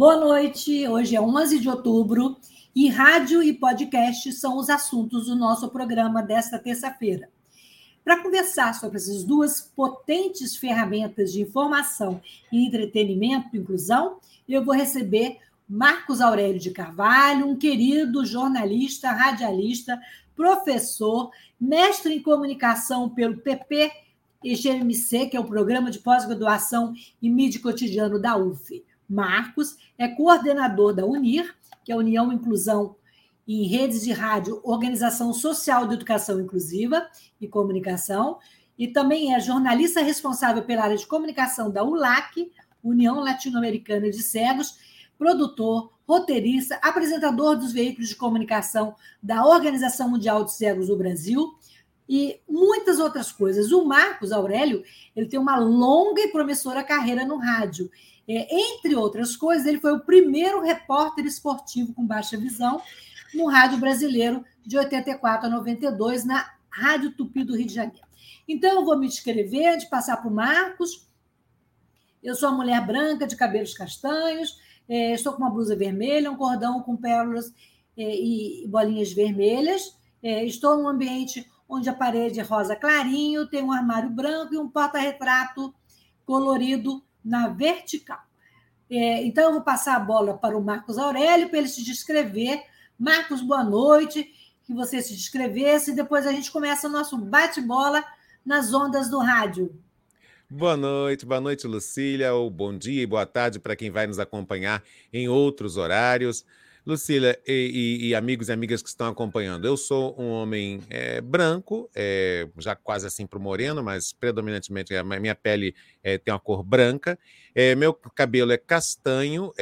Boa noite, hoje é 11 de outubro e rádio e podcast são os assuntos do nosso programa desta terça-feira. Para conversar sobre essas duas potentes ferramentas de informação e entretenimento, inclusão, eu vou receber Marcos Aurélio de Carvalho, um querido jornalista, radialista, professor, mestre em comunicação pelo PP e GMC, que é o Programa de Pós-Graduação em Mídia Cotidiano da UF. Marcos é coordenador da UNIR, que é a União Inclusão em Redes de Rádio, Organização Social de Educação Inclusiva e Comunicação, e também é jornalista responsável pela área de comunicação da ULAC, União Latino-Americana de Cegos, produtor, roteirista, apresentador dos veículos de comunicação da Organização Mundial de Cegos do Brasil e muitas outras coisas. O Marcos Aurélio, ele tem uma longa e promissora carreira no rádio é, entre outras coisas, ele foi o primeiro repórter esportivo com baixa visão no rádio brasileiro de 84 a 92, na Rádio Tupi do Rio de Janeiro. Então, eu vou me descrever, de passar para o Marcos. Eu sou uma mulher branca, de cabelos castanhos, é, estou com uma blusa vermelha, um cordão com pérolas é, e bolinhas vermelhas. É, estou num ambiente onde a parede é rosa clarinho, tem um armário branco e um porta-retrato colorido na vertical. É, então, eu vou passar a bola para o Marcos Aurélio para ele se descrever. Marcos, boa noite, que você se descrevesse, e depois a gente começa o nosso bate-bola nas ondas do rádio. Boa noite, boa noite, Lucília, ou bom dia e boa tarde para quem vai nos acompanhar em outros horários. Lucília e, e, e, amigos e amigas que estão acompanhando, eu sou um homem é, branco, é, já quase assim para o moreno, mas predominantemente a minha pele é, tem uma cor branca, meu cabelo é castanho,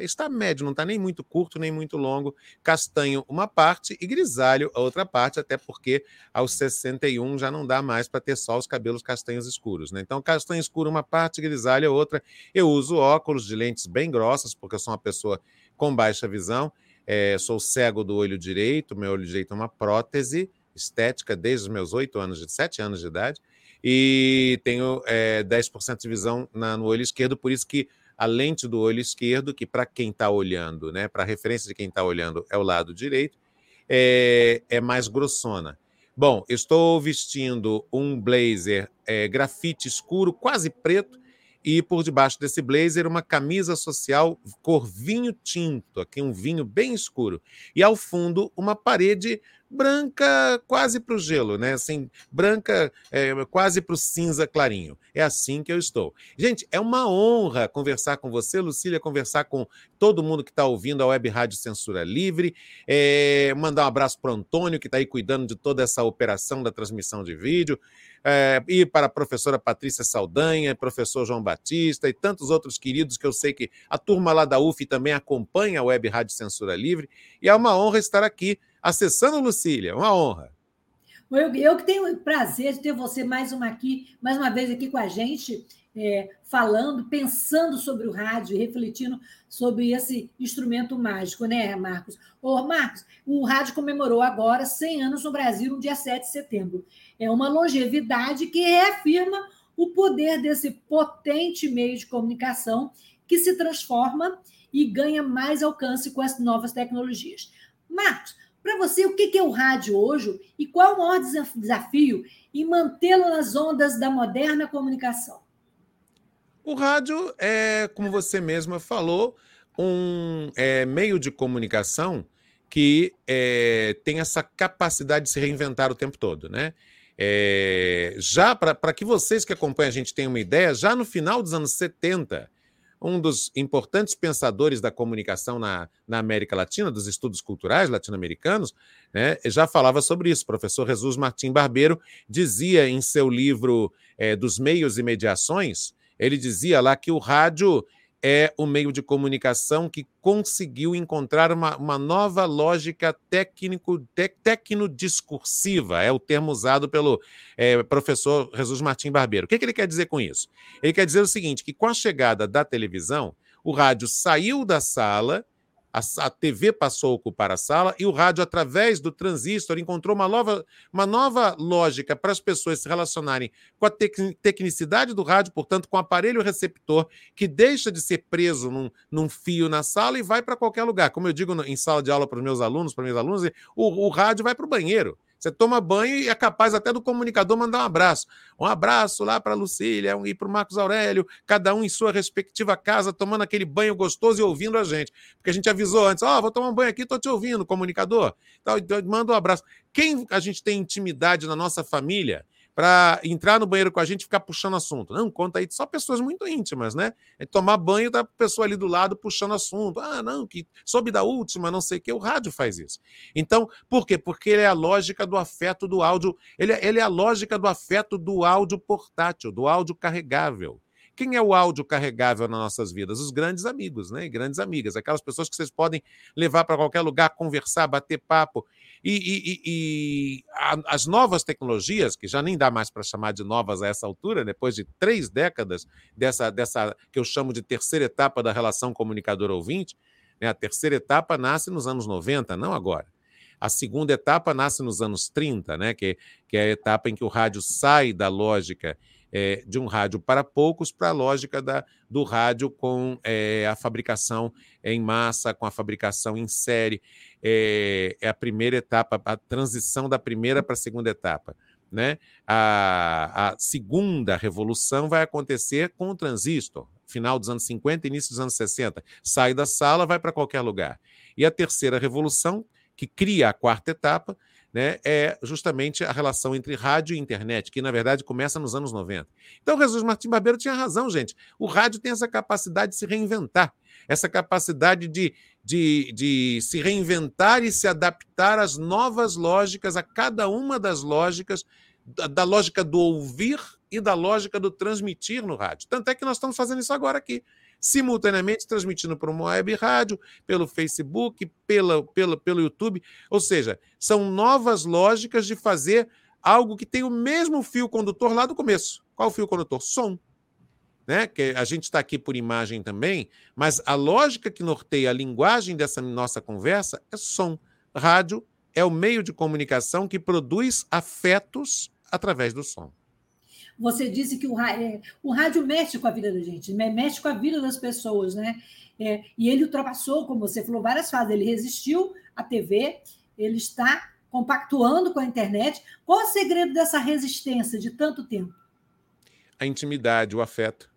está médio, não está nem muito curto nem muito longo, castanho uma parte e grisalho a outra parte, até porque aos 61 já não dá mais para ter só os cabelos castanhos escuros. Né? Então, castanho escuro uma parte, grisalho a outra. Eu uso óculos de lentes bem grossas, porque eu sou uma pessoa com baixa visão. É, sou cego do olho direito, meu olho direito é uma prótese estética desde os meus oito anos, de sete anos de idade, e tenho é, 10% de visão na, no olho esquerdo, por isso que a lente do olho esquerdo, que para quem está olhando, né, para referência de quem está olhando, é o lado direito, é, é, mais grossona. Bom, estou vestindo um blazer é, grafite escuro, quase preto, e por debaixo desse blazer uma camisa social cor vinho tinto, aqui um vinho bem escuro. E ao fundo uma parede branca quase para o gelo, né? Assim, branca é, quase para o cinza clarinho. É assim que eu estou. Gente, é uma honra conversar com você, Lucília, conversar com todo mundo que está ouvindo a Web Rádio Censura Livre. É, mandar um abraço para Antônio, que está aí cuidando de toda essa operação da transmissão de vídeo. É, e para a professora Patrícia Saldanha, professor João Batista e tantos outros queridos que eu sei que a turma lá da UF também acompanha a Web Rádio Censura Livre. E é uma honra estar aqui acessando Lucília, uma honra. Eu, eu que tenho o prazer de ter você mais uma aqui, mais uma vez aqui com a gente, é, falando, pensando sobre o rádio, refletindo sobre esse instrumento mágico, né, Marcos? Ô, Marcos, o rádio comemorou agora 100 anos no Brasil, no dia 7 de setembro. É uma longevidade que reafirma o poder desse potente meio de comunicação que se transforma e ganha mais alcance com as novas tecnologias. Marcos, para você, o que é o rádio hoje e qual o maior desafio em mantê-lo nas ondas da moderna comunicação? O rádio é, como você mesma falou, um é, meio de comunicação que é, tem essa capacidade de se reinventar o tempo todo, né? É, já para que vocês que acompanham a gente tenham uma ideia, já no final dos anos 70, um dos importantes pensadores da comunicação na, na América Latina, dos estudos culturais latino-americanos, né, já falava sobre isso. O professor Jesus Martim Barbeiro dizia em seu livro é, Dos Meios e Mediações, ele dizia lá que o rádio é o meio de comunicação que conseguiu encontrar uma, uma nova lógica técnico, te, tecnodiscursiva, é o termo usado pelo é, professor Jesus Martim Barbeiro. O que, que ele quer dizer com isso? Ele quer dizer o seguinte: que com a chegada da televisão, o rádio saiu da sala a, a, TV passou a ocupar a sala e o rádio, através do transistor, encontrou uma nova, uma nova lógica para as pessoas se relacionarem com a tec, tecnicidade do rádio, portanto, com o aparelho receptor, que deixa de ser preso num, num fio na sala e vai para qualquer lugar. Como eu digo em sala de aula para os meus alunos, para meus alunos, o, o rádio vai para o banheiro. Você toma banho e é capaz até do comunicador mandar um abraço. Um abraço lá para a Lucília e para o Marcos Aurélio, cada um em sua respectiva casa, tomando aquele banho gostoso e ouvindo a gente. Porque a gente avisou antes: Ó, oh, vou tomar um banho aqui, estou te ouvindo, comunicador. Então, manda um abraço. Quem a gente tem intimidade na nossa família para entrar no banheiro com a gente e ficar puxando assunto. Não, conta aí só pessoas muito íntimas, né? É tomar banho tá a pessoa ali do lado puxando assunto. Ah, não, que soube da última, não sei o que. O rádio faz isso. Então, por quê? Porque ele é a lógica do afeto do áudio. Ele, é, ele é a lógica do afeto do áudio portátil, do áudio carregável. Quem é o áudio carregável nas nossas vidas? Os grandes amigos, né? E grandes amigas, aquelas pessoas que vocês podem levar para qualquer lugar, conversar, bater papo. E, e, e a, as novas tecnologias, que já nem dá mais para chamar de novas a essa altura, depois de três décadas dessa, dessa que eu chamo de terceira etapa da relação comunicador-ouvinte, né? a terceira etapa nasce nos anos 90, não agora. A segunda etapa nasce nos anos 30, né? que, que é a etapa em que o rádio sai da lógica é, de um rádio para poucos para a lógica da, do rádio com é, a fabricação em massa, com a fabricação em série. É, é a primeira etapa, a transição da primeira para a segunda etapa. Né? A, a, segunda revolução vai acontecer com o transistor, final dos anos 50, início dos anos 60. Sai da sala, vai para qualquer lugar. E a terceira revolução, que cria a quarta etapa, né, é justamente a relação entre rádio e internet, que na verdade começa nos anos 90. Então, Jesus Martim Barbeiro tinha razão, gente. O rádio tem essa capacidade de se reinventar, essa capacidade de, de, de se reinventar e se adaptar às novas lógicas, a cada uma das lógicas, da, da lógica do ouvir e da lógica do transmitir no rádio. Tanto é que nós estamos fazendo isso agora aqui simultaneamente transmitindo por uma web rádio, pelo Facebook, pela, pela, pelo YouTube. Ou seja, são novas lógicas de fazer algo que tem o mesmo fio condutor lá do começo. Qual o fio condutor? Som. Né? Que a gente está aqui por imagem também, mas a lógica que norteia a linguagem dessa nossa conversa é som. Rádio é o meio de comunicação que produz afetos através do som. Você disse que o, é, o rádio mexe com a vida da gente, mexe com a vida das pessoas, né? É, e ele ultrapassou, como você falou, várias fases. Ele resistiu à TV, ele está compactuando com a internet. Qual o segredo dessa resistência de tanto tempo? A intimidade, o afeto.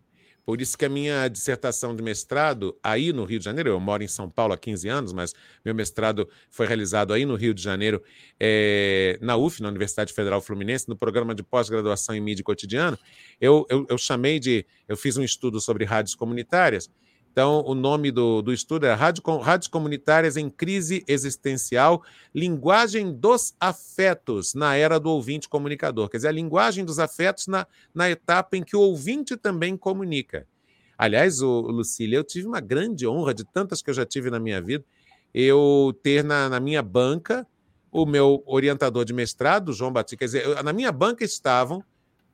Por isso que a minha dissertação de mestrado, aí no Rio de Janeiro, eu moro em São Paulo há 15 anos, mas meu mestrado foi realizado aí no Rio de Janeiro, é, na UF, na Universidade Federal Fluminense, no programa de pós-graduação em mídia cotidiano. Eu, eu, eu chamei de. Eu fiz um estudo sobre rádios comunitárias. Então, o nome do, do estudo é Rádio, Rádios Comunitárias em Crise Existencial, Linguagem dos Afetos na Era do Ouvinte Comunicador. Quer dizer, a linguagem dos afetos na, na etapa em que o ouvinte também comunica. Aliás, o, Lucília, eu tive uma grande honra, de tantas que eu já tive na minha vida, eu ter na, na minha banca o meu orientador de mestrado, João Batista. Quer dizer, eu, na minha banca estavam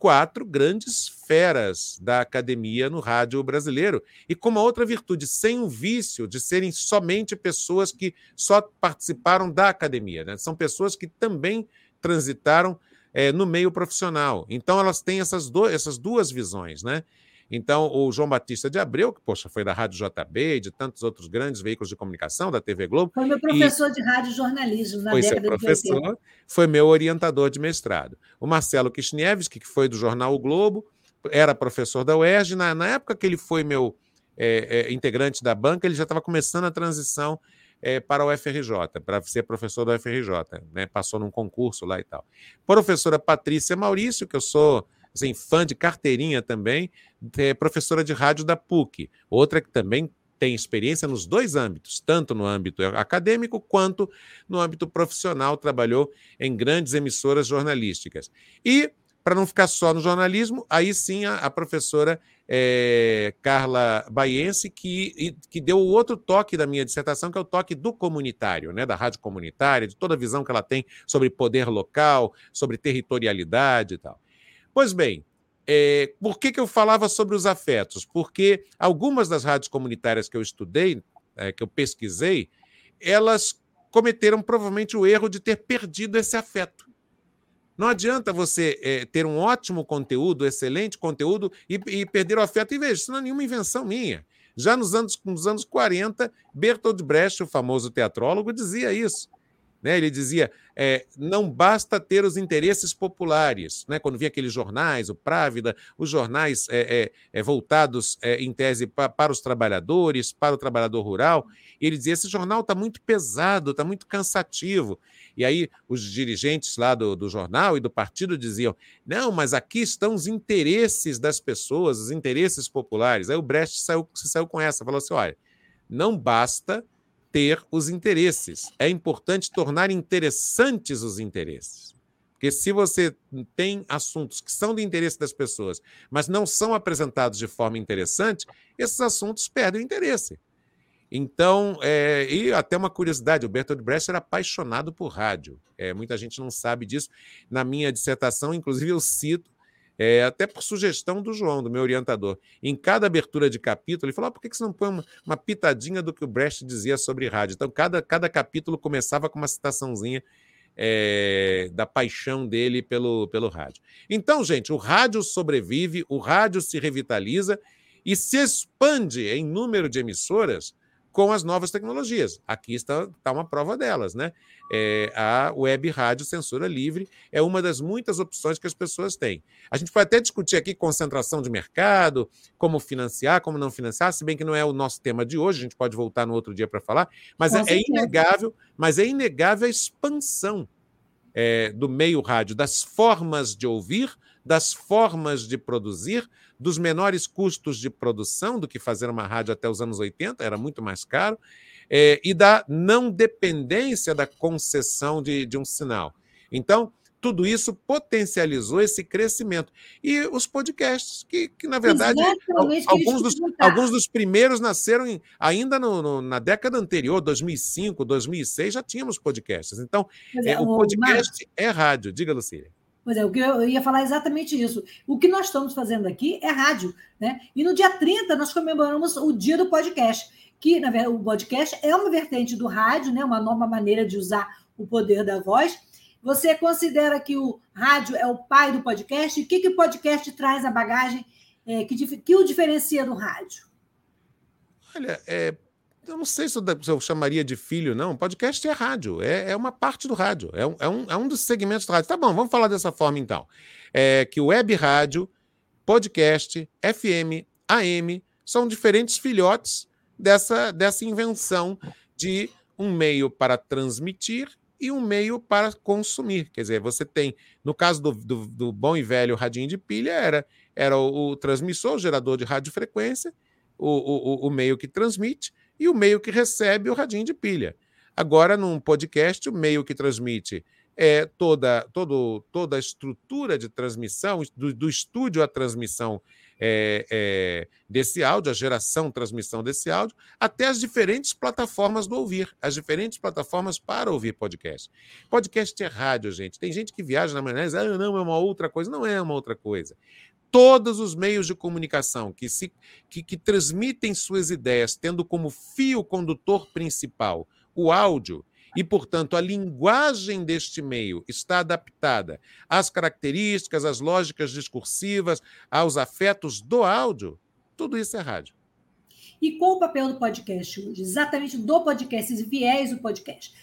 quatro grandes feras da academia no rádio brasileiro. E com uma outra virtude, sem o vício de serem somente pessoas que só participaram da academia. Né? São pessoas que também transitaram é, no meio profissional. Então, elas têm essas, do, essas duas visões. Né? Então, o João Batista de Abreu, que, poxa, foi da Rádio JB e de tantos outros grandes veículos de comunicação, da TV Globo. Foi meu professor e... de rádio jornalismo na foi década seu professor, de 80. Foi meu orientador de mestrado. O Marcelo Kishniewski, que foi do jornal o Globo, era professor da UERJ. Na, na época que ele foi meu é, é, integrante da banca, ele já estava começando a transição é, para o FRJ, para ser professor da UFRJ. Né? Passou num concurso lá e tal. Professora Patrícia Maurício, que eu sou assim, fã de carteirinha também, é professora de rádio da PUC, outra que também tem experiência nos dois âmbitos, tanto no âmbito acadêmico quanto no âmbito profissional, trabalhou em grandes emissoras jornalísticas. E para não ficar só no jornalismo, aí sim a, a professora é, Carla Baiense, que, que deu o outro toque da minha dissertação, que é o toque do comunitário, né, da rádio comunitária, de toda a visão que ela tem sobre poder local, sobre territorialidade e tal. Pois bem, é, por que, que eu falava sobre os afetos? Porque algumas das rádios comunitárias que eu estudei, é, que eu pesquisei, elas cometeram provavelmente o erro de ter perdido esse afeto. Não adianta você é, ter um ótimo conteúdo, excelente conteúdo, e, e perder o afeto. E veja, isso não é nenhuma invenção minha. Já nos anos, nos anos 40, Bertolt Brecht, o famoso teatrólogo, dizia isso. Né? Ele dizia: é, não basta ter os interesses populares. Né? Quando via aqueles jornais, o Právida, os jornais é, é, é voltados é, em tese pa, para os trabalhadores, para o trabalhador rural, ele dizia: esse jornal está muito pesado, está muito cansativo. E aí os dirigentes lá do, do jornal e do partido diziam: não, mas aqui estão os interesses das pessoas, os interesses populares. Aí o Brecht saiu, saiu com essa, falou assim: olha, não basta ter os interesses. É importante tornar interessantes os interesses. Porque se você tem assuntos que são do interesse das pessoas, mas não são apresentados de forma interessante, esses assuntos perdem o interesse. Então, é, e até uma curiosidade, o Bertolt Brecht era apaixonado por rádio. É, muita gente não sabe disso. Na minha dissertação, inclusive, eu cito é, até por sugestão do João, do meu orientador. Em cada abertura de capítulo, ele falou: ah, por que você não põe uma, uma, pitadinha do que o Brecht dizia sobre rádio? Então, cada, cada capítulo começava com uma citaçãozinha é, da paixão dele pelo, pelo rádio. Então, gente, o rádio sobrevive, o rádio se revitaliza e se expande em número de emissoras com as novas tecnologias. Aqui está, está uma prova delas, né? É, a web rádio censura livre é uma das muitas opções que as pessoas têm. A gente pode até discutir aqui concentração de mercado, como financiar, como não financiar, se bem que não é o nosso tema de hoje, a gente pode voltar no outro dia para falar, mas é, é, inegável, mas é inegável a expansão é, do meio rádio, das formas de ouvir, das formas de produzir, dos menores custos de produção do que fazer uma rádio até os anos 80, era muito mais caro, é, e da não dependência da concessão de, de um sinal. Então, tudo isso potencializou esse crescimento. E os podcasts, que, que na verdade, alguns dos, alguns dos primeiros nasceram em, ainda no, no, na década anterior, 2005, 2006, já tínhamos podcasts. Então, é, o podcast é rádio. Diga, Lucília. Pois é, o que eu ia falar exatamente isso. O que nós estamos fazendo aqui é rádio, né? E no dia 30 nós comemoramos o dia do podcast, que, na verdade, o podcast é uma vertente do rádio, né? Uma nova maneira de usar o poder da voz. Você considera que o rádio é o pai do podcast? O que, que o podcast traz a bagagem é, que, que o diferencia do rádio? Olha, é, eu não sei se eu, chamaria de filho, não. Podcast é rádio, é, é uma parte do rádio, é um, é, um, é um dos segmentos do rádio. Tá bom, vamos falar dessa forma então. É que web rádio, podcast, FM, AM são diferentes filhotes dessa, dessa invenção de um meio para transmitir e um meio para consumir. Quer dizer, você tem, no caso do, do, do bom e velho radinho de pilha, era, era o, o transmissor, o gerador de radiofrequência, o, o, o meio que transmite, e o meio que recebe o radinho de pilha. Agora, num podcast, o meio que transmite é toda, todo, toda a estrutura de transmissão, do, do estúdio à transmissão é, é, desse áudio, a geração, transmissão desse áudio, até as diferentes plataformas do ouvir, as diferentes plataformas para ouvir podcast. Podcast é rádio, gente. Tem gente que viaja na e diz, ah, não, é uma outra coisa. Não é uma outra coisa todos os meios de comunicação que, se, que, que transmitem suas ideias, tendo como fio condutor principal o áudio, e, portanto, a linguagem deste meio está adaptada às características, às lógicas discursivas, aos afetos do áudio, tudo isso é rádio. E qual o papel do podcast hoje? Exatamente do podcast, esse viés do podcast.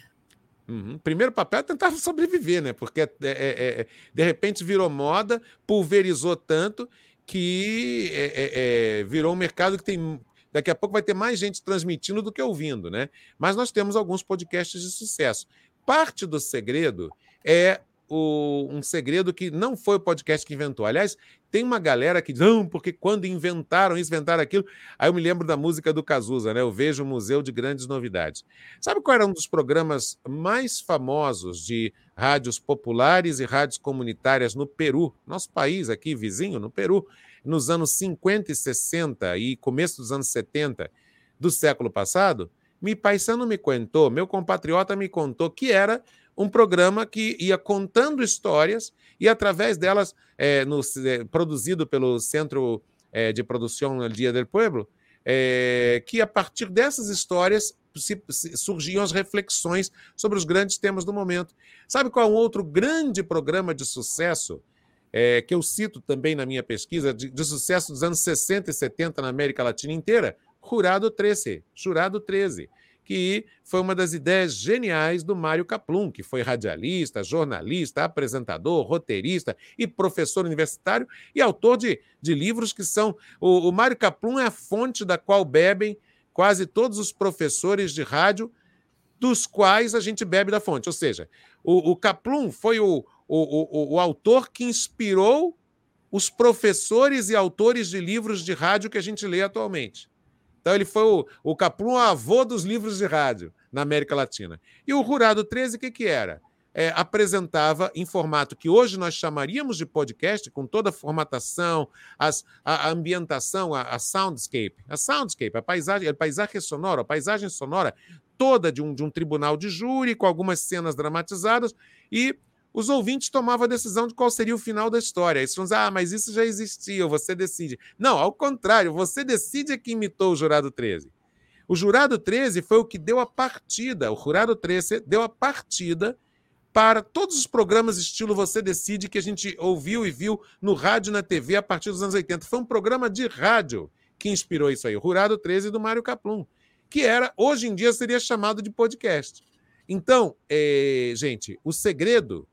Uhum. Primeiro papel é tentar sobreviver, né? Porque é, é, é, é, de repente virou moda, pulverizou tanto que é, é, virou um mercado que tem. Daqui a pouco vai ter mais gente transmitindo do que ouvindo, né? Mas nós temos alguns podcasts de sucesso. Parte do segredo é o, um segredo que não foi o podcast que inventou. Aliás, tem uma galera que diz, não, porque quando inventaram isso, inventaram aquilo. Aí eu me lembro da música do Cazuza, né? Eu vejo o Museu de Grandes Novidades. Sabe qual era um dos programas mais famosos de rádios populares e rádios comunitárias no Peru, nosso país aqui, vizinho, no Peru, nos anos 50 e 60 e começo dos anos 70 do século passado? Me paisano me contou, meu compatriota me contou que era um programa que ia contando histórias e, através delas, é, no, é, produzido pelo Centro é, de Produção Dia del Pueblo, que a partir dessas histórias se, se, surgiam as reflexões sobre os grandes temas do momento. Sabe qual é um outro grande programa de sucesso? É, que eu cito também na minha pesquisa, de, de, sucesso dos anos 60 e 70 na América Latina inteira, Jurado 13. Jurado 13 que foi uma das ideias geniais do Mário Kaplum, que foi radialista, jornalista, apresentador, roteirista e professor universitário e autor de, de livros que são. O, o Mário Kaplum é a fonte da qual bebem quase todos os professores de rádio, dos quais a gente bebe da fonte. Ou seja, o, o Kaplum foi o, o, o autor que inspirou os professores e autores de livros de rádio que a gente lê atualmente. Então, ele foi o, o Caplum avô dos livros de rádio na América Latina. E o Rurado 13, o que, que era? É, apresentava em formato que hoje nós chamaríamos de podcast, com toda a formatação, as, a, a ambientação, a, a, soundscape. A soundscape, a paisagem, a paisagem sonora, a paisagem sonora toda de um, de um tribunal de júri, com algumas cenas dramatizadas, e os ouvintes tomavam a decisão de qual seria o final da história. Eles falam, ah, mas isso já existia, você decide. Não, ao contrário, você decide é que imitou o Jurado 13. O Jurado 13 foi o que deu a partida, o Jurado 13 deu a partida para todos os programas estilo Você Decide que a gente ouviu e viu no rádio e na TV a partir dos anos 80. Foi um programa de rádio que inspirou isso aí, o Jurado 13 do Mário Caplum, que era, hoje em dia, seria chamado de podcast. Então, é, gente, o segredo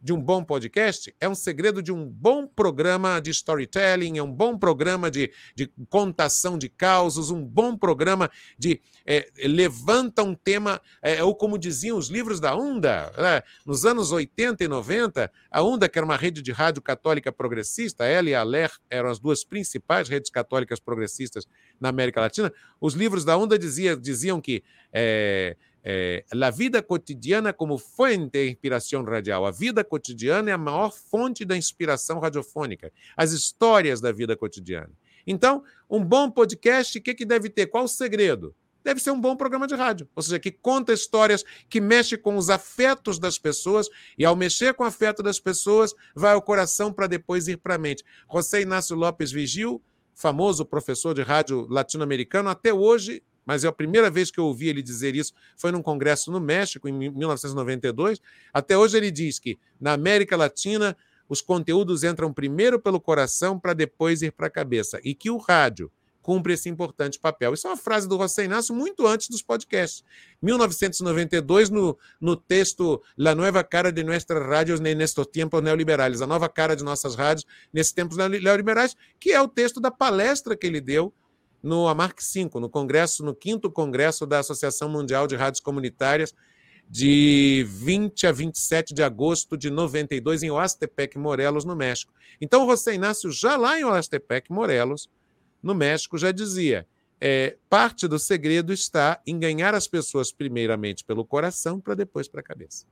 de um bom podcast é um segredo de um bom programa de storytelling, é um bom programa de, de contação de causos, um bom programa de é, levanta um tema, é, ou como diziam os livros da UNDA, né? nos anos 80 e 90, a UNDA, que era uma rede de rádio católica progressista, ela e a LER eram as duas principais redes católicas progressistas na América Latina, os livros da UNDA dizia, diziam que é, é, a vida cotidiana como fonte de inspiração radial. A vida cotidiana é a maior fonte da inspiração radiofônica. As histórias da vida cotidiana. Então, um bom podcast, o que, que deve ter? Qual o segredo? Deve ser um bom programa de rádio, ou seja, que conta histórias, que mexe com os afetos das pessoas, e ao mexer com o afeto das pessoas, vai ao coração para depois ir para a mente. José Inácio Lopes Vigil, famoso professor de rádio latino-americano, até hoje mas é a primeira vez que eu ouvi ele dizer isso foi num congresso no México, em 1992. Até hoje ele diz que na América Latina os conteúdos entram primeiro pelo coração para depois ir para a cabeça e que o rádio cumpre esse importante papel. Isso é uma frase do José Inácio muito antes dos podcasts. 1992, no, no texto La Nueva Cara de Nuestras Rádios Nestos Tempos Neoliberais, a nova cara de nossas rádios nesses tempos neoliberais, que é o texto da palestra que ele deu no Amarc 5, no congresso, no quinto congresso da Associação Mundial de Rádios Comunitárias, de 20 a 27 de agosto de 92, em Oastepec, Morelos, no México. Então, José Inácio, já lá em Oastepec, Morelos, no México, já dizia: é, parte do segredo está em ganhar as pessoas primeiramente pelo coração, para depois para a cabeça.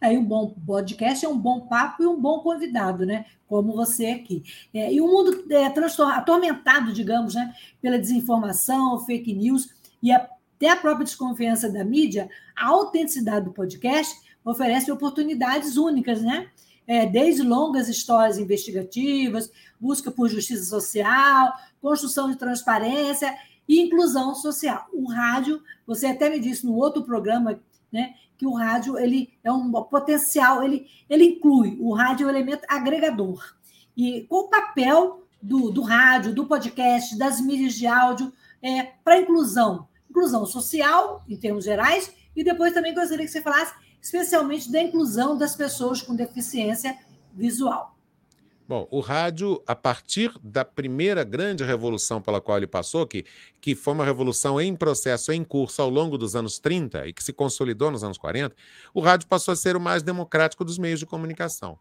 Aí um bom podcast é um bom papo e um bom convidado, né? Como você aqui. É, e o mundo é atormentado, digamos, né? Pela desinformação, fake news e até a própria desconfiança da mídia, a autenticidade do podcast oferece oportunidades únicas, né? É, desde longas histórias investigativas, busca por justiça social, construção de transparência e inclusão social. O rádio, você até me disse no outro programa, né, que o rádio ele é um potencial, ele, ele inclui o rádio é um elemento agregador. E qual o papel do, do rádio, do podcast, das mídias de áudio é, para inclusão? Inclusão social, em termos gerais, e depois também gostaria que você falasse especialmente da inclusão das pessoas com deficiência visual. Bom, o rádio, a partir da primeira grande revolução pela qual ele passou, que, que foi uma revolução em processo, em curso ao longo dos anos 30 e que se consolidou nos anos 40, o rádio passou a ser o mais democrático dos meios de comunicação.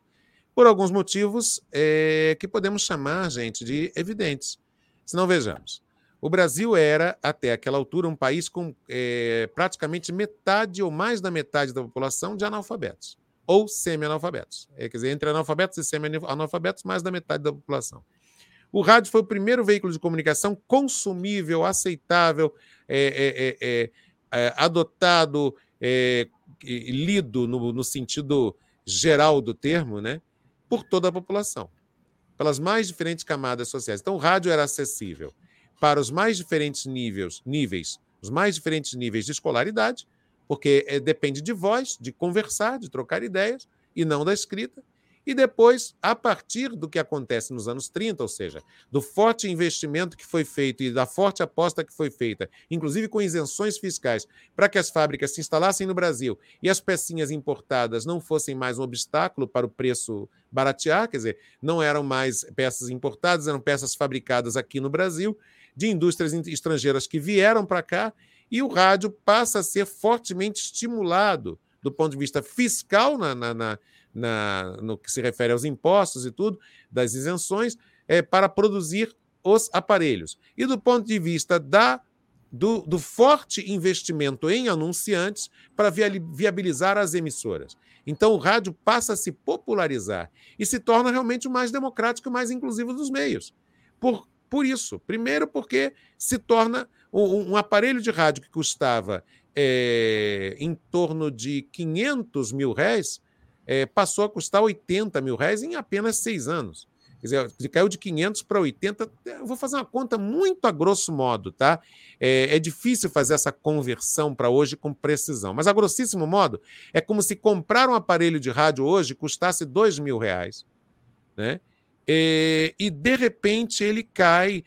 Por alguns motivos é, que podemos chamar, gente, de evidentes. Se não vejamos. O Brasil era, até aquela altura, um país com é, praticamente metade ou mais da metade da população de analfabetos ou semi-analfabetos. É, quer dizer, entre analfabetos e semi-analfabetos, mais da metade da população. O rádio foi o primeiro veículo de comunicação consumível, aceitável, é, é, é, é adotado, lido no, no, sentido geral do termo, né, por toda a população, pelas mais diferentes camadas sociais. Então, o rádio era acessível para os mais diferentes níveis, níveis os mais diferentes níveis de escolaridade, porque é, depende de voz, de conversar, de trocar ideias, e não da escrita. E depois, a partir do que acontece nos anos 30, ou seja, do forte investimento que foi feito e da forte aposta que foi feita, inclusive com isenções fiscais, para que as fábricas se instalassem no Brasil e as pecinhas importadas não fossem mais um obstáculo para o preço baratear, quer dizer, não eram mais peças importadas, eram peças fabricadas aqui no Brasil, de indústrias estrangeiras que vieram para cá e o rádio passa a ser fortemente estimulado do ponto de vista fiscal, na, na, na, na no que se refere aos impostos e tudo, das isenções, é, para produzir os aparelhos. E do ponto de vista da do, do, forte investimento em anunciantes para viabilizar as emissoras. Então, o rádio passa a se popularizar e se torna realmente o mais democrático e mais inclusivo dos meios. Por, por isso, primeiro, porque se torna um, um aparelho de rádio que custava é, em torno de 500 mil reais, é, passou a custar 80 mil reais em apenas seis anos. Quer dizer, caiu de 500 para 80. Eu vou fazer uma conta muito a grosso modo, tá? É, é difícil fazer essa conversão para hoje com precisão, mas a grossíssimo modo é como se comprar um aparelho de rádio hoje custasse 2 mil reais, né? E, e de repente ele cai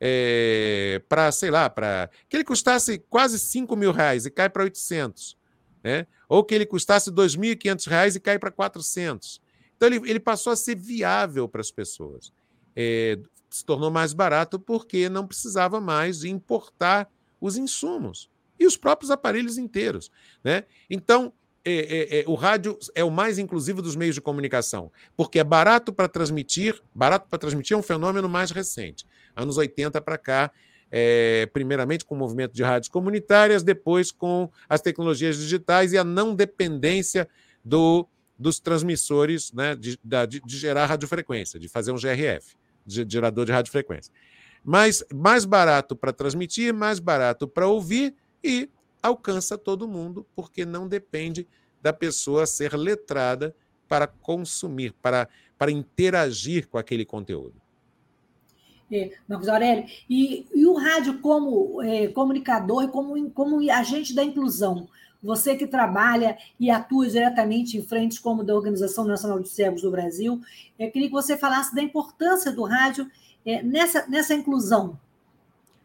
é, para, sei lá, para que ele custasse quase 5 mil reais e cai para 800, né? ou que ele custasse 2.500 reais e cai para 400. Então, ele, ele passou a ser viável para as pessoas. É, se tornou mais barato porque não precisava mais importar os insumos e os próprios aparelhos inteiros. Né? Então, é, é, é, o rádio é o mais inclusivo dos meios de comunicação, porque é barato para transmitir, barato para transmitir é um fenômeno mais recente anos 80 para cá, é, primeiramente com o movimento de rádios comunitárias, depois com as tecnologias digitais e a não dependência do, dos transmissores né, de, de, de gerar radiofrequência, de fazer um GRF, de, gerador de radiofrequência. Mas mais barato para transmitir, mais barato para ouvir e alcança todo mundo, porque não depende da pessoa ser letrada para consumir, para, para interagir com aquele conteúdo. É, Marcos Aurélio, e, e o rádio como é, comunicador e como, como agente da inclusão, você que trabalha e atua diretamente em frentes como da Organização Nacional de Cegos do Brasil, eu queria que você falasse da importância do rádio é, nessa, nessa inclusão.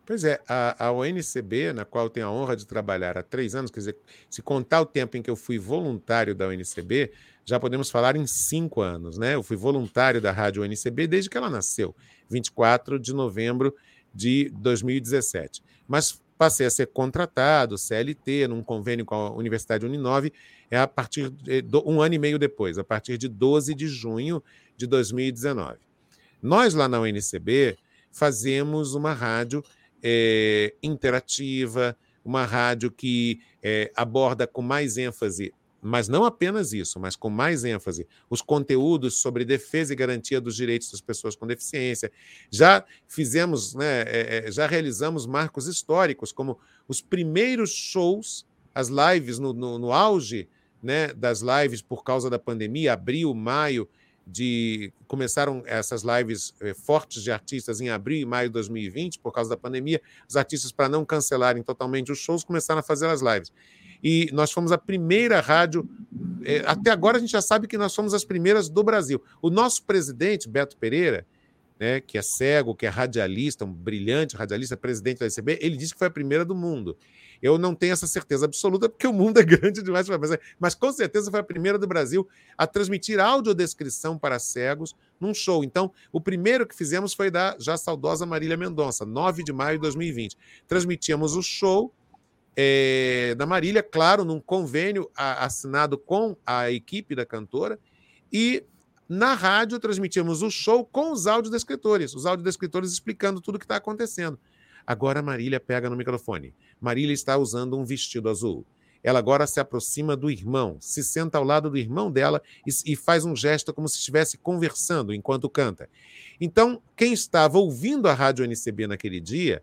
Pois é, a, a ONCB, na qual eu tenho a honra de trabalhar há três anos, quer dizer, se contar o tempo em que eu fui voluntário da ONCB, já podemos falar em cinco anos, né? Eu fui voluntário da Rádio UNCB desde que ela nasceu, 24 de novembro de 2017. Mas passei a ser contratado, CLT, num convênio com a Universidade Uninove, é a partir de um ano e meio depois, a partir de 12 de junho de 2019. Nós, lá na UNCB, fazemos uma rádio é, interativa, uma rádio que é, aborda com mais ênfase mas não apenas isso, mas com mais ênfase, os conteúdos sobre defesa e garantia dos direitos das pessoas com deficiência. Já fizemos, né, é, é, já realizamos marcos históricos, como os primeiros shows, as lives no, no, no auge né, das lives por causa da pandemia, abril, maio, de começaram essas lives eh, fortes de artistas em abril e maio de 2020 por causa da pandemia. Os artistas para não cancelarem totalmente os shows começaram a fazer as lives e nós fomos a primeira rádio. É, até agora a gente já sabe que nós somos as primeiras do Brasil. O nosso presidente, Beto Pereira, né, que é cego, que é radialista, um brilhante radialista, presidente da ICB, ele disse que foi a primeira do mundo. Eu não tenho essa certeza absoluta, porque o mundo é grande demais, mas, mas com certeza foi a primeira do Brasil a transmitir audiodescrição para cegos num show. Então, o primeiro que fizemos foi da já saudosa Marília Mendonça, 9 de maio de 2020. Transmitíamos o show é, da Marília, claro, num convênio a, assinado com a equipe da cantora, e na rádio transmitíamos o show com os audiodescritores, os audiodescritores explicando tudo o que está acontecendo. Agora Marília pega no microfone. Marília está usando um vestido azul. Ela agora se aproxima do irmão, se senta ao lado do irmão dela e, e faz um gesto como se estivesse conversando enquanto canta. Então, quem estava ouvindo a rádio NCB naquele dia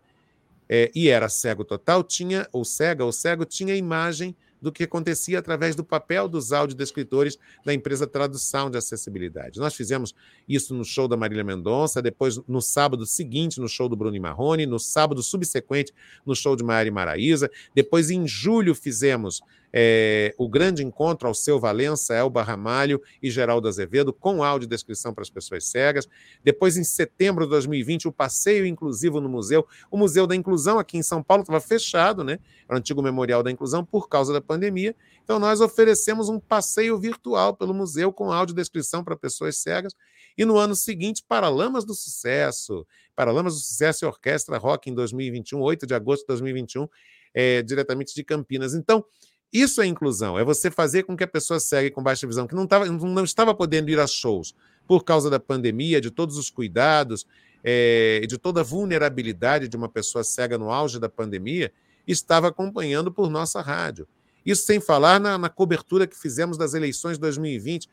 é, e era cego total, tinha, ou cega, ou cego, tinha a imagem do que acontecia através do papel dos audiodescritores da empresa Tradução de Acessibilidade. Nós fizemos isso no show da Marília Mendonça, depois no sábado seguinte no show do Bruno Marrone, no sábado subsequente no show de Maria Maraíza, depois em julho fizemos é, o grande encontro ao seu Valença, Elba Ramalho e Geraldo Azevedo, com audiodescrição para as pessoas cegas. Depois, em setembro de 2020, o passeio inclusivo no museu. O Museu da Inclusão aqui em São Paulo estava fechado, né? Era o antigo Memorial da Inclusão, por causa da pandemia. Então, nós oferecemos um passeio virtual pelo museu com audiodescrição para pessoas cegas. E no ano seguinte, Paralamas do Sucesso. Paralamas do Sucesso e Orquestra Rock em 2021, 8 de agosto de 2021, é, diretamente de Campinas. Então, isso é inclusão, é você fazer com que a pessoa segue com baixa visão, que não, tava, não estava podendo ir a shows por causa da pandemia, de todos os cuidados, é, de toda a vulnerabilidade de uma pessoa cega no auge da pandemia, estava acompanhando por nossa rádio. Isso sem falar na, na cobertura que fizemos das eleições de 2020,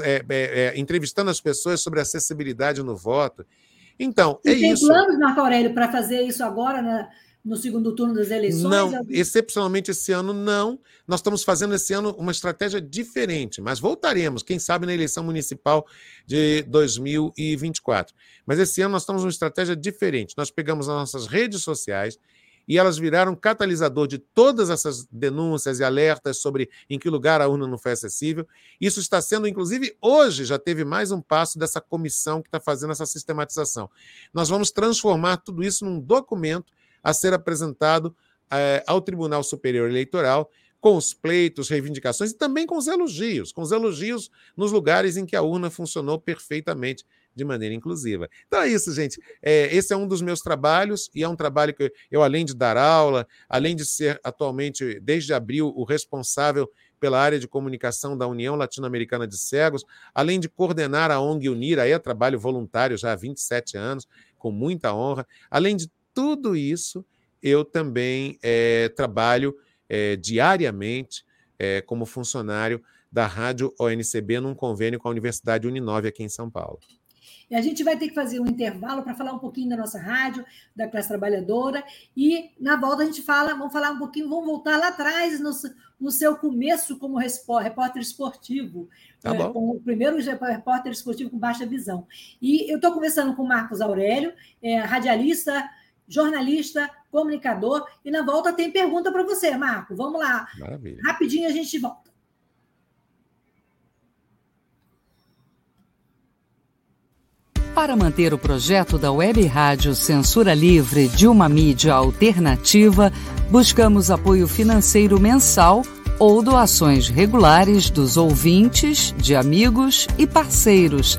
é, é, entrevistando as pessoas sobre acessibilidade no voto. Então, e é tem isso. Tem planos, Marco Aurélio, para fazer isso agora, né? No segundo turno das eleições? Não, excepcionalmente esse ano não. Nós estamos fazendo esse ano uma estratégia diferente, mas voltaremos, quem sabe, na eleição municipal de 2024. Mas esse ano nós estamos uma estratégia diferente. Nós pegamos as nossas redes sociais e elas viraram catalisador de todas essas denúncias e alertas sobre em que lugar a urna não foi acessível. Isso está sendo, inclusive, hoje já teve mais um passo dessa comissão que está fazendo essa sistematização. Nós vamos transformar tudo isso num documento a ser apresentado é, ao Tribunal Superior Eleitoral com os pleitos, reivindicações e também com os elogios, com os elogios nos lugares em que a urna funcionou perfeitamente de maneira inclusiva. Então é isso, gente. É, esse é um dos meus trabalhos e é um trabalho que eu, além de dar aula, além de ser atualmente, desde abril, o responsável pela área de comunicação da União Latino-Americana de Cegos, além de coordenar a ONG Unir, aí é trabalho voluntário já há 27 anos, com muita honra, além de tudo isso, eu também é, trabalho é, diariamente é, como funcionário da Rádio ONCB num convênio com a Universidade Uninove aqui em São Paulo. E a gente vai ter que fazer um intervalo para falar um pouquinho da nossa rádio, da classe trabalhadora, e na volta a gente fala, vamos falar um pouquinho, vamos voltar lá atrás no, no seu começo como repórter esportivo, tá é, com o primeiro repórter esportivo com baixa visão. E eu estou conversando com o Marcos Aurélio, é, radialista, jornalista, comunicador. E na volta tem pergunta para você, Marco. Vamos lá. Maravilha. Rapidinho a gente volta. Para manter o projeto da Web Rádio Censura Livre de uma mídia alternativa, buscamos apoio financeiro mensal ou doações regulares dos ouvintes, de amigos e parceiros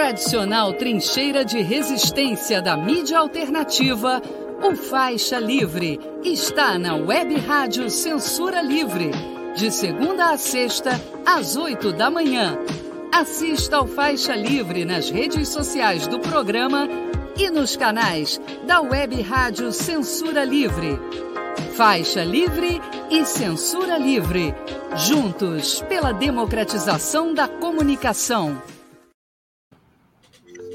Tradicional trincheira de resistência da mídia alternativa O Faixa Livre está na Web Rádio Censura Livre, de segunda a sexta, às oito da manhã. Assista ao Faixa Livre nas redes sociais do programa e nos canais da Web Rádio Censura Livre. Faixa Livre e Censura Livre. Juntos pela democratização da comunicação.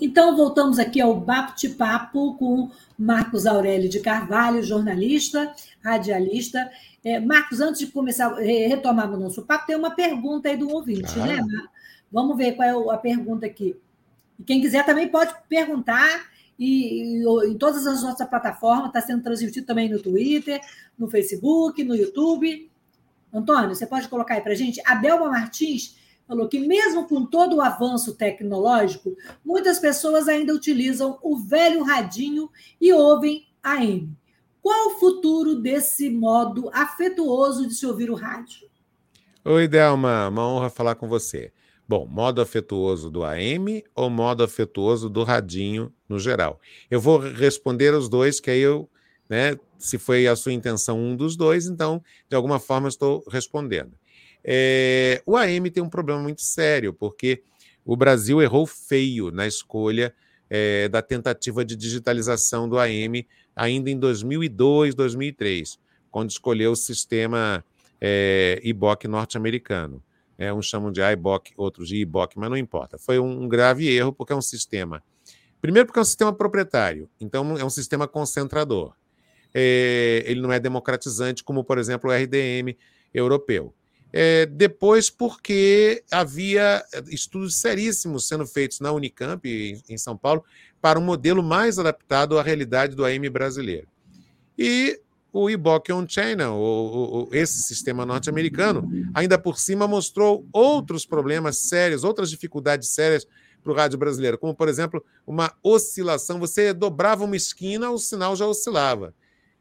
Então, voltamos aqui ao bate-papo com Marcos Aurélio de Carvalho, jornalista, radialista. É, Marcos, antes de começar, retomar o nosso papo, tem uma pergunta aí do ouvinte, ah. né? Vamos ver qual é a pergunta aqui. E quem quiser também pode perguntar, e, e em todas as nossas plataformas, está sendo transmitido também no Twitter, no Facebook, no YouTube. Antônio, você pode colocar aí para a gente? A Delma Martins falou que, mesmo com todo o avanço tecnológico, muitas pessoas ainda utilizam o velho radinho e ouvem AM. Qual o futuro desse modo afetuoso de se ouvir o rádio? Oi, Delma, uma honra falar com você. Bom, modo afetuoso do AM ou modo afetuoso do radinho no geral? Eu vou responder os dois, que aí eu, né, se foi a sua intenção um dos dois, então, de alguma forma, estou respondendo. É, o AM tem um problema muito sério, porque o Brasil errou feio na escolha é, da tentativa de digitalização do AM ainda em 2002, 2003, quando escolheu o sistema é, IBOC norte-americano. É, uns chamam de IBOC, outros de IBOC, mas não importa. Foi um, um grave erro, porque é um sistema. Primeiro, porque é um sistema proprietário, então é um sistema concentrador. É, ele não é democratizante, como, por exemplo, o RDM europeu. É, depois, porque havia estudos seríssimos sendo feitos na Unicamp, em, São Paulo, para um modelo mais adaptado à realidade do AM brasileiro. E o Iboc On-Channel, esse sistema norte-americano, ainda por cima mostrou outros problemas sérios, outras dificuldades sérias para o rádio brasileiro, como, por exemplo, uma oscilação. Você dobrava uma esquina, o sinal já oscilava.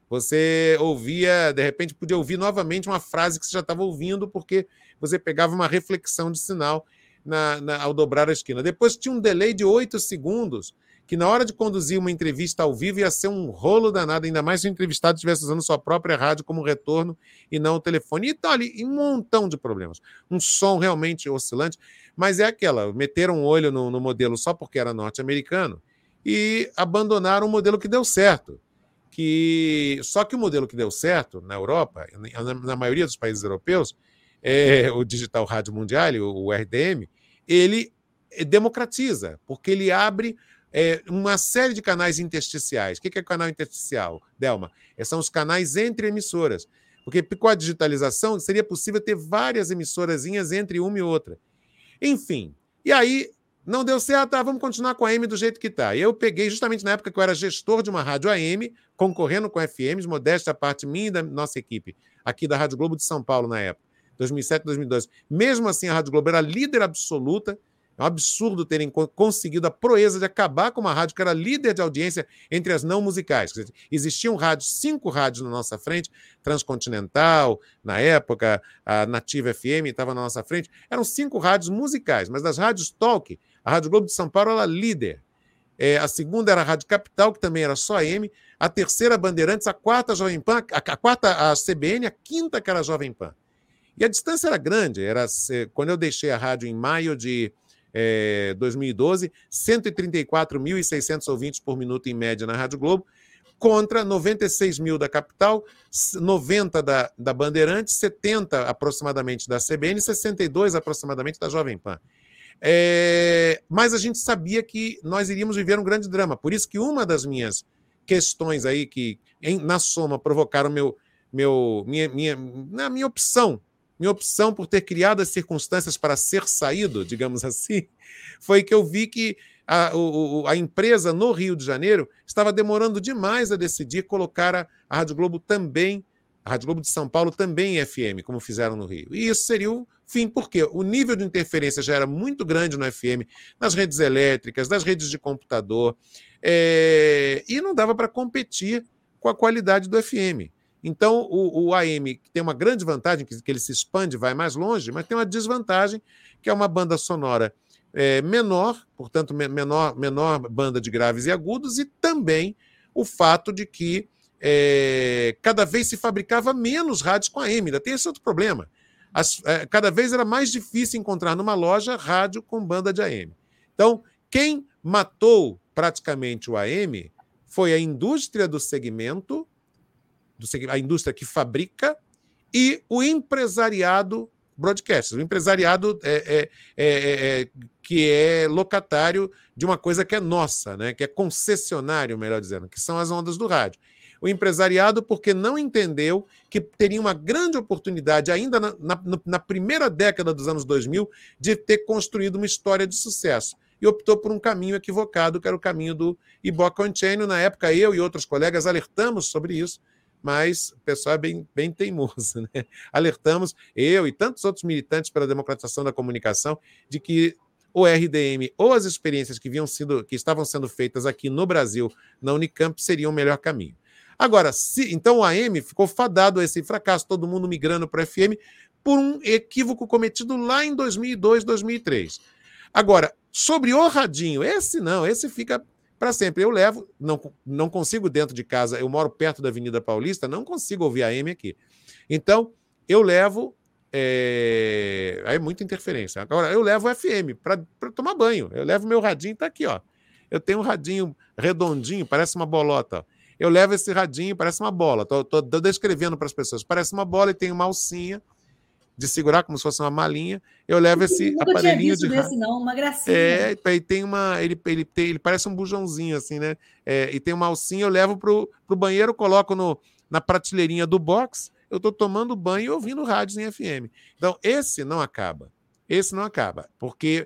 Você ouvia, de repente, podia ouvir novamente uma frase que você já estava ouvindo, porque você pegava uma reflexão de sinal na, na, ao dobrar a esquina. Depois tinha um delay de oito segundos, que na hora de conduzir uma entrevista ao vivo ia ser um rolo danado, ainda mais se o entrevistado estivesse usando sua própria rádio como retorno e não o telefone. E tá ali um montão de problemas. Um som realmente oscilante, mas é aquela: meteram um olho no, no modelo só porque era norte-americano e abandonaram o modelo que deu certo que só que o modelo que deu certo na Europa, na maioria dos países europeus, é, o Digital Rádio Mundial, o RDM, ele democratiza, porque ele abre é, uma série de canais intersticiais. O que é canal intersticial, Delma? É, são os canais entre emissoras. Porque com a digitalização seria possível ter várias emissorazinhas entre uma e outra. Enfim, e aí não deu certo, ah, vamos continuar com a AM do jeito que está. Eu peguei, justamente na época que eu era gestor de uma rádio AM, concorrendo com FMs, modesta parte minha e da nossa equipe, aqui da Rádio Globo de São Paulo na época, 2007, 2012. Mesmo assim, a Rádio Globo era líder absoluta, é um absurdo terem conseguido a proeza de acabar com uma rádio que era líder de audiência entre as não musicais. Existiam rádios, cinco rádios na nossa frente, Transcontinental, na época, a Nativa FM estava na nossa frente. Eram cinco rádios musicais, mas das rádios talk, a Rádio Globo de São Paulo era líder. É, a segunda era a Rádio Capital, que também era só M. A terceira, Bandeirantes. A quarta, Jovem Pan. A, a quarta, a CBN. A quinta, que era a Jovem Pan. E a distância era grande. Era, quando eu deixei a rádio em maio de é, 2012, 134.600 ouvintes por minuto em média na Rádio Globo, contra 96 mil da capital, 90 da, da Bandeirantes, 70 aproximadamente da CBN, 62 aproximadamente da Jovem Pan. É, mas a gente sabia que nós iríamos viver um grande drama. Por isso que uma das minhas questões aí que, em, na soma, provocaram meu, meu, minha, minha, na minha opção minha opção por ter criado as circunstâncias para ser saído, digamos assim, foi que eu vi que a, o, a empresa no Rio de Janeiro estava demorando demais a decidir colocar a, a Rádio Globo também, a Rádio Globo de São Paulo também em FM, como fizeram no Rio. E isso seria o fim, porque o nível de interferência já era muito grande no FM, nas redes elétricas, nas redes de computador, é, e não dava para competir com a qualidade do FM. Então, o, o AM tem uma grande vantagem, que, que ele se expande, vai mais longe, mas tem uma desvantagem, que é uma banda sonora é, menor, portanto, menor, menor banda de graves e agudos, e também o fato de que é, cada vez se fabricava menos rádios com AM. Ainda tem esse outro problema. As, é, cada vez era mais difícil encontrar numa loja rádio com banda de AM. Então, quem matou praticamente o AM foi a indústria do segmento, do, a indústria que fabrica, e o empresariado broadcasters. O empresariado é, é, é, é, que é locatário de uma coisa que é nossa, né? que é concessionário, melhor dizendo, que são as ondas do rádio. O empresariado, porque não entendeu que teria uma grande oportunidade, ainda na, na, na primeira década dos anos 2000, de ter construído uma história de sucesso e optou por um caminho equivocado, que era o caminho do on Na época, eu e outros colegas alertamos sobre isso, mas o pessoal é bem, bem teimoso. Né? Alertamos, eu e tantos outros militantes pela democratização da comunicação, de que o RDM ou as experiências que, vinham sido, que estavam sendo feitas aqui no Brasil, na Unicamp, seriam o melhor caminho. Agora, se, então o AM ficou fadado a esse fracasso, todo mundo migrando para o FM, por um equívoco cometido lá em 2002, 2003. Agora, sobre o radinho, esse não, esse fica para sempre. Eu levo, não, não consigo dentro de casa, eu moro perto da Avenida Paulista, não consigo ouvir a M aqui. Então, eu levo. É... Aí é muita interferência. Agora, eu levo o FM para tomar banho. Eu levo meu radinho, está aqui, ó. Eu tenho um radinho redondinho, parece uma bolota. Eu levo esse radinho, parece uma bola. Estou descrevendo para as pessoas. Parece uma bola e tem uma alcinha de segurar como se fosse uma malinha. Eu levo esse Nunca aparelhinho tinha visto de desse, não, uma gracinha. É, e tem uma. Ele, ele, tem, ele parece um bujãozinho, assim, né? É, e tem uma alcinha, eu levo pro, pro banheiro, coloco no, na prateleirinha do box, eu estou tomando banho e ouvindo rádios em FM. Então, esse não acaba. Esse não acaba, porque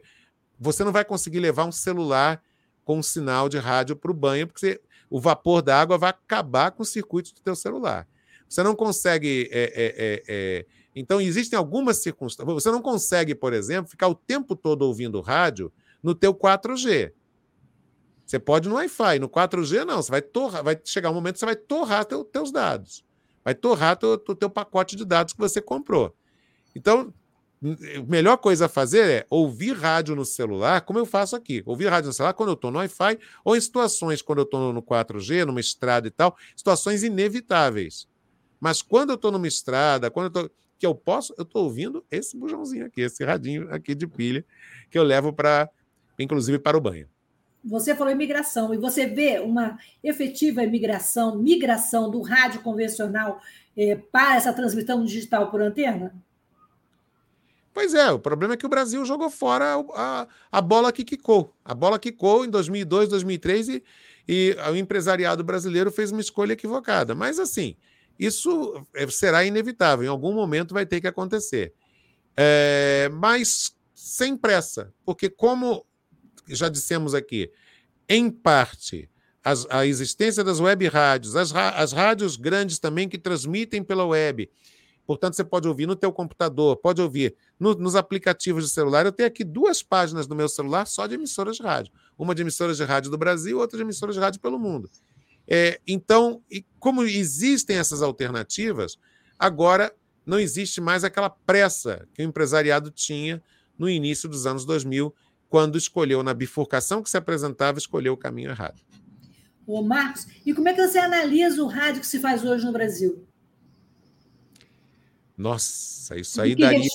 você não vai conseguir levar um celular com um sinal de rádio para o banho, porque você, o vapor da água vai acabar com o circuito do teu celular. Você não consegue é, é, é, é então, existem algumas circunstâncias. Você não consegue, por exemplo, ficar o tempo todo ouvindo rádio no teu 4G. Você pode no Wi-Fi, no 4G não. Você vai torrar, vai chegar um momento que você vai torrar teu, teus dados. Vai torrar teu, teu, teu pacote de dados que você comprou. Então, a melhor coisa a fazer é ouvir rádio no celular, como eu faço aqui. Ouvir rádio no celular quando eu estou no Wi-Fi, ou em situações quando eu estou no 4G, numa estrada e tal, situações inevitáveis. Mas quando eu estou numa estrada, quando eu estou que eu posso, eu estou ouvindo esse bujãozinho aqui, esse radinho aqui de pilha, que eu levo para, inclusive, para o banho. Você falou imigração, e você vê uma efetiva imigração, migração do rádio convencional eh, para essa transmissão digital por antena? Pois é, o problema é que o Brasil jogou fora a, a bola que quicou. A bola quicou em 2002, 2003 e, e o empresariado brasileiro fez uma escolha equivocada. Mas, assim, isso eh, será inevitável, em algum momento vai ter que acontecer. É, mas sem pressa, porque, como já dissemos aqui, em parte, as, a existência das web rádios, as, as rádios grandes também que transmitem pela web, Portanto, você pode ouvir no teu computador, pode ouvir no, nos aplicativos de celular. Eu tenho aqui duas páginas no meu celular só de emissoras de rádio. Uma de emissoras de rádio do Brasil, outra de emissoras de rádio pelo mundo. É, então, como existem essas alternativas, agora não existe mais aquela pressa que o empresariado tinha no início dos anos 2000, quando escolheu, na bifurcação que se apresentava, escolheu o caminho errado. Ô, Marcos, e como é que você analisa o rádio que se faz hoje no Brasil? Nossa, isso aí daria.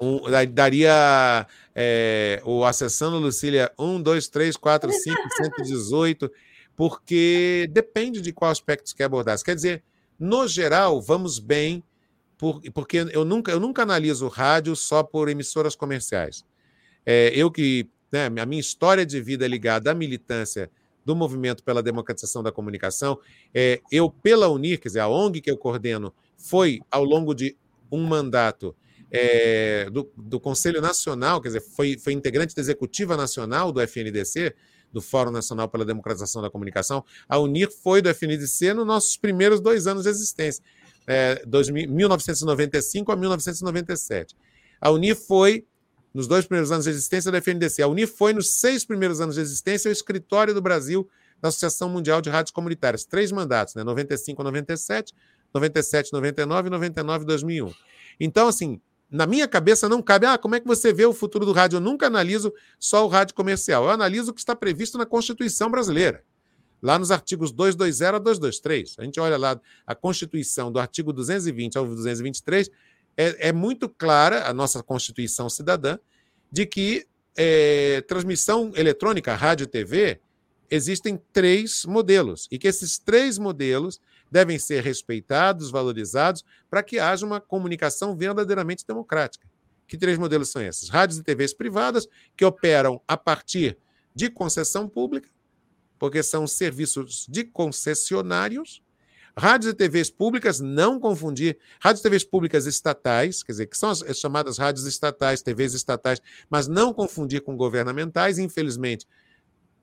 Um, daria é, o acessando Lucília 1, 2, 3, 4, 5, 118 porque depende de qual aspecto você quer abordar. Quer dizer, no geral, vamos bem, por, porque eu nunca, eu nunca analiso rádio só por emissoras comerciais. É, eu que. Né, a minha história de vida é ligada à militância do movimento pela democratização da comunicação. É, eu, pela UNIR, quer dizer, a ONG que eu coordeno, foi, ao longo de um mandato, é, do, do, Conselho Nacional, quer dizer, foi, foi integrante da Executiva Nacional do FNDC, do Fórum Nacional pela Democratização da Comunicação. A UNIR foi do FNDC nos nossos primeiros dois anos de existência, é, 2000, 1995 a 1997. A UNIR foi nos dois primeiros anos de existência da FNDC. A UNIR foi nos seis primeiros anos de existência o escritório do Brasil da Associação Mundial de Rádios Comunitárias. Três mandatos, né? 95 a 97, 97, 99 e 99, 2001. Então, assim, na minha cabeça não cabe, ah, como é que você vê o futuro do rádio? Eu nunca analiso só o rádio comercial, eu analiso o que está previsto na Constituição brasileira. Lá nos artigos 220 a 223. A gente olha lá a Constituição do artigo 220 ao 223, é, é muito clara a nossa Constituição cidadã de que é, transmissão eletrônica, rádio e TV, existem três modelos e que esses três modelos devem ser respeitados, valorizados, para que haja uma comunicação verdadeiramente democrática. Que três modelos são esses? Rádios e TVs privadas, que operam a partir de concessão pública, porque são serviços de concessionários. Rádios e TVs públicas, não confundir. Rádios e TVs públicas estatais, quer dizer, que são as chamadas rádios estatais, TVs estatais, mas não confundir com governamentais, infelizmente,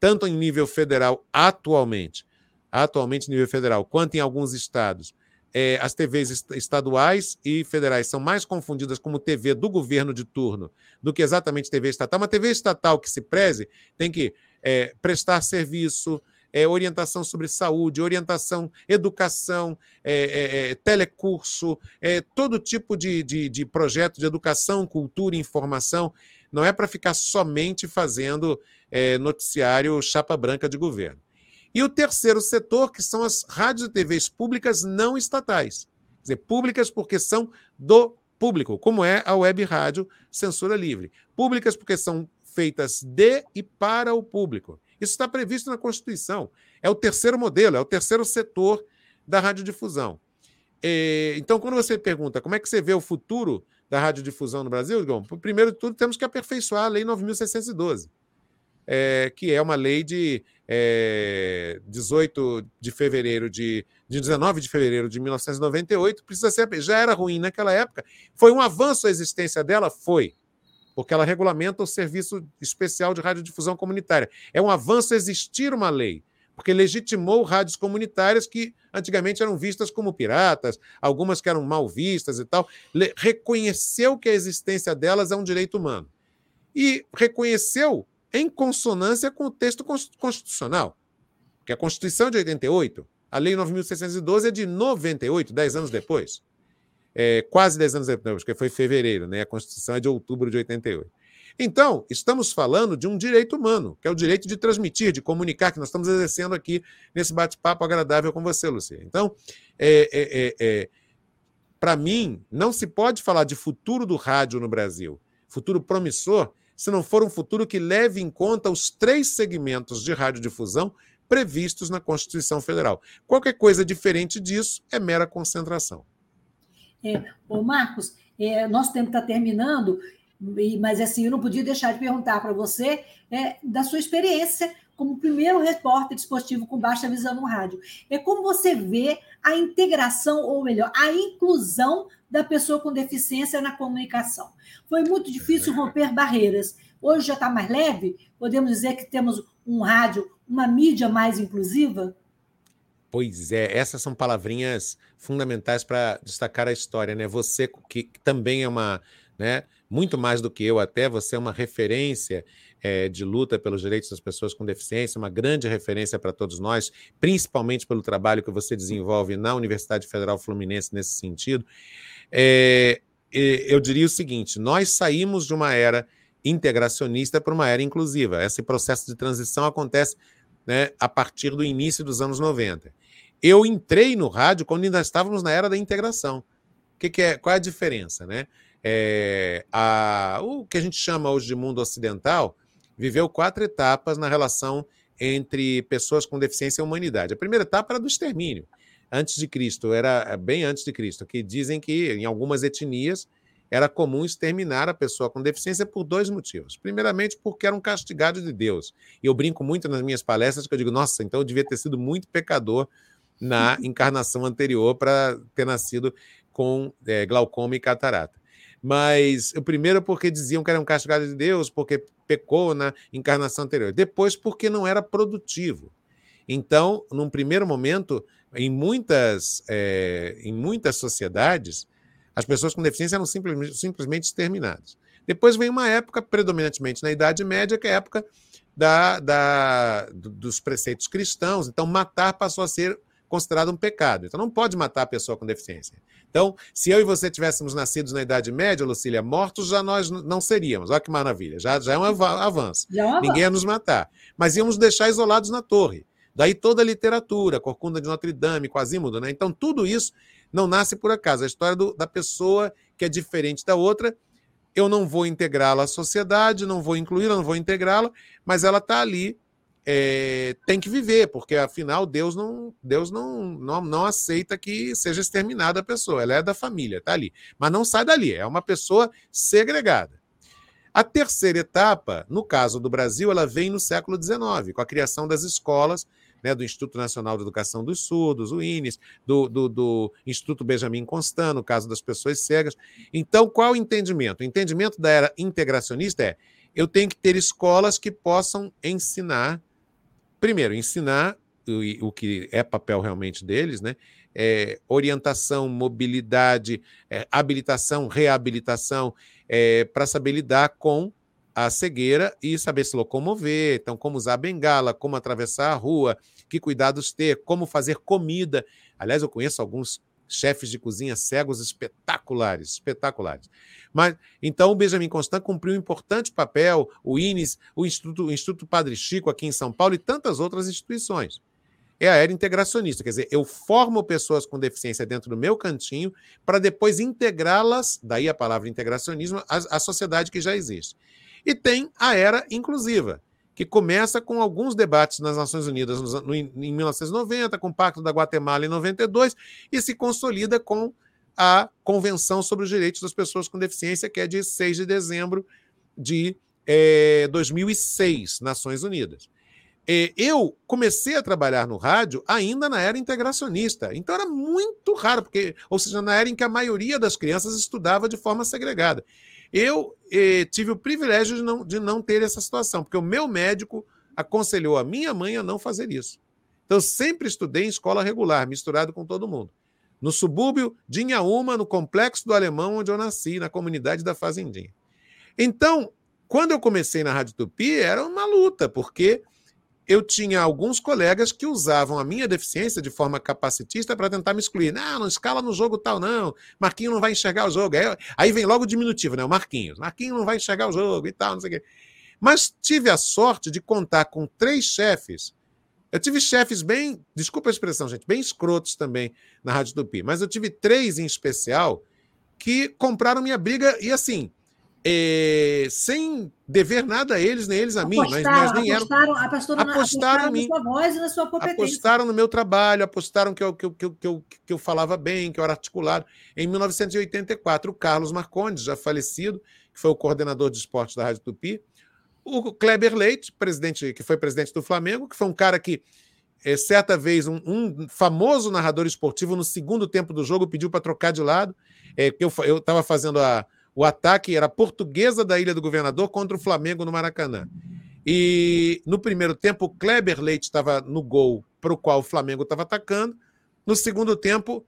tanto em nível federal atualmente, atualmente nível federal, quanto em alguns estados, é, as TVs estaduais e federais são mais confundidas como TV do governo de turno do que exatamente TV estatal. Uma TV estatal que se preze tem que é, prestar serviço, é, orientação sobre saúde, orientação, educação, é, é, é telecurso, todo tipo de, de, de projeto de educação, cultura informação. Não é para ficar somente fazendo noticiário chapa branca de governo. E o terceiro setor, que são as rádios e TVs públicas não estatais. Quer dizer, públicas porque são do público, como é a web rádio Censura Livre. Públicas porque são feitas de e para o público. Isso está previsto na Constituição. É o terceiro modelo, é o terceiro setor da radiodifusão. Então, quando você pergunta como é que você vê o futuro da radiodifusão no Brasil, Igor, primeiro de tudo, temos que aperfeiçoar a Lei 9.612 é, que é uma lei de é, 18 de fevereiro de, de 19 de fevereiro de 1998, precisa ser, já era ruim naquela época. Foi um avanço a existência dela? Foi. Porque ela regulamenta o serviço especial de radiodifusão comunitária. É um avanço existir uma lei, porque legitimou rádios comunitárias que antigamente eram vistas como piratas, algumas que eram mal vistas e tal. Reconheceu que a existência delas é um direito humano. E reconheceu em consonância com o texto constitucional, que a Constituição é de 88, a Lei 9.612 é de 98, 10 anos depois. É, quase 10 anos depois, porque foi fevereiro, né? a Constituição é de outubro de 88. Então, estamos falando de um direito humano, que é o direito de transmitir, de comunicar, que nós estamos exercendo aqui nesse bate-papo agradável com você, Lucia. Então, é, é, é, é para mim, não se pode falar de futuro do rádio no Brasil, futuro promissor, se não for um futuro que leve em conta os três segmentos de radiodifusão previstos na Constituição Federal. Qualquer coisa diferente disso é mera concentração. É, ô Marcos, é, nosso tempo está terminando, mas assim, eu não podia deixar de perguntar para você é, da sua experiência como primeiro repórter esportivo com baixa visão no rádio. É como você vê a integração, ou melhor, a inclusão da pessoa com deficiência na comunicação. Foi muito difícil romper barreiras. Hoje já está mais leve? Podemos dizer que temos um rádio, uma mídia mais inclusiva? Pois é, essas são palavrinhas fundamentais para destacar a história, né? Você que também é uma, né, muito mais do que eu até, você é uma referência é, de luta pelos direitos das pessoas com deficiência, uma grande referência para todos nós, principalmente pelo trabalho que você desenvolve na Universidade Federal Fluminense nesse sentido. É, eu diria o seguinte: nós saímos de uma era integracionista para uma era inclusiva. Esse processo de transição acontece né, a partir do início dos anos 90. Eu entrei no rádio quando ainda estávamos na era da integração. Que, que é? Qual é a diferença? Né? É, a, o que a gente chama hoje de mundo ocidental viveu quatro etapas na relação entre pessoas com deficiência e humanidade. A primeira etapa era do extermínio antes de Cristo, era é, bem antes de Cristo, que dizem que em algumas etnias era comum exterminar a pessoa com deficiência por dois motivos. Primeiramente, porque era um castigado de Deus. E eu brinco muito nas minhas palestras que eu digo, nossa, então eu devia ter sido muito pecador na encarnação anterior para ter nascido com é, glaucoma e catarata. Mas o primeiro porque diziam que era um castigado de Deus, porque pecou na encarnação anterior. Depois porque não era produtivo. Então, num primeiro momento, em muitas, é, em muitas sociedades, as pessoas com deficiência eram simplesmente, simplesmente exterminadas. Depois vem uma época, predominantemente na Idade Média, que é a época da, da, dos preceitos cristãos. Então, matar passou a ser considerado um pecado. Então, não pode matar a pessoa com deficiência. Então, se eu e você tivéssemos nascidos na Idade Média, Lucília, mortos já nós não seríamos. Olha que maravilha. Já, já é um avanço. É um Ninguém ia nos matar. Mas íamos deixar isolados na torre. Daí toda a literatura, Corcunda de Notre Dame, Quasímodo, né? Então, tudo isso não nasce por acaso. A história do, da pessoa que é diferente da outra, eu não vou integrá-la à sociedade, não vou incluí-la, não vou integrá-la, mas ela está ali, é, tem que viver, porque afinal Deus não Deus não, não, não aceita que seja exterminada a pessoa. Ela é da família, está ali. Mas não sai dali, é uma pessoa segregada. A terceira etapa, no caso do Brasil, ela vem no século XIX, com a criação das escolas né, do Instituto Nacional de Educação dos Surdos, o INES, do, do, do, Instituto Benjamin Constant, no caso das pessoas cegas. Então, qual o entendimento? O entendimento da era integracionista é eu tenho que ter escolas que possam ensinar, primeiro, ensinar o, o que é papel realmente deles, né? É, orientação, mobilidade, é, habilitação, reabilitação, é, para saber lidar com a cegueira e saber se locomover, então como usar a bengala, como atravessar a rua, que cuidados ter, como fazer comida. Aliás, eu conheço alguns chefes de cozinha cegos espetaculares, espetaculares. Mas então o Benjamin Constant cumpriu um importante papel, o INES, o Instituto, o Instituto Padre Chico aqui em São Paulo e tantas outras instituições. É a era integracionista, quer dizer, eu formo pessoas com deficiência dentro do meu cantinho para depois integrá-las, daí a palavra integracionismo, à, à sociedade que já existe. E tem a era inclusiva, que começa com alguns debates nas Nações Unidas em 1990, com o Pacto da Guatemala em 92, e se consolida com a Convenção sobre os Direitos das Pessoas com Deficiência, que é de 6 de dezembro de é, 2006, Nações Unidas. É, eu comecei a trabalhar no rádio ainda na era integracionista, então era muito raro, porque, ou seja, na era em que a maioria das crianças estudava de forma segregada. Eu eh, tive o privilégio de não, de não ter essa situação, porque o meu médico aconselhou a minha mãe a não fazer isso. Então, eu sempre estudei em escola regular, misturado com todo mundo. No subúrbio de Inhaúma, no complexo do Alemão, onde eu nasci, na comunidade da Fazendinha. Então, quando eu comecei na Rádio Tupi, era uma luta, porque eu tinha alguns colegas que usavam a minha deficiência de forma capacitista para tentar me excluir. Não, não escala no jogo tal, não. Marquinho não vai enxergar o jogo. Aí, aí vem logo o diminutivo, né? O Marquinhos. Marquinho não vai enxergar o jogo e tal, não sei o quê. Mas tive a sorte de contar com três chefes. Eu tive chefes bem, desculpa a expressão, gente, bem escrotos também na Rádio Tupi, mas eu tive três em especial que compraram minha briga e assim, é, sem dever nada a eles, nem eles a mim. Mas, mas nem apostaram, eram, apostaram, na, apostaram em mim. Na sua voz e na sua competência. Apostaram no meu trabalho, apostaram que eu, que, eu, que, eu, que, eu, que eu falava bem, que eu era articulado. Em 1984, o Carlos Marcondes, já falecido, que foi o coordenador de esportes da Rádio Tupi, o Kleber Leite, presidente, que foi presidente do Flamengo, que foi um cara que, é, certa vez, um, um, famoso narrador esportivo, no segundo tempo do jogo, pediu para trocar de lado. É, eu estava fazendo a o ataque era portuguesa da Ilha do Governador contra o Flamengo no Maracanã. E no primeiro tempo, o Kleber Leite estava no gol para o qual o Flamengo estava atacando. No segundo tempo,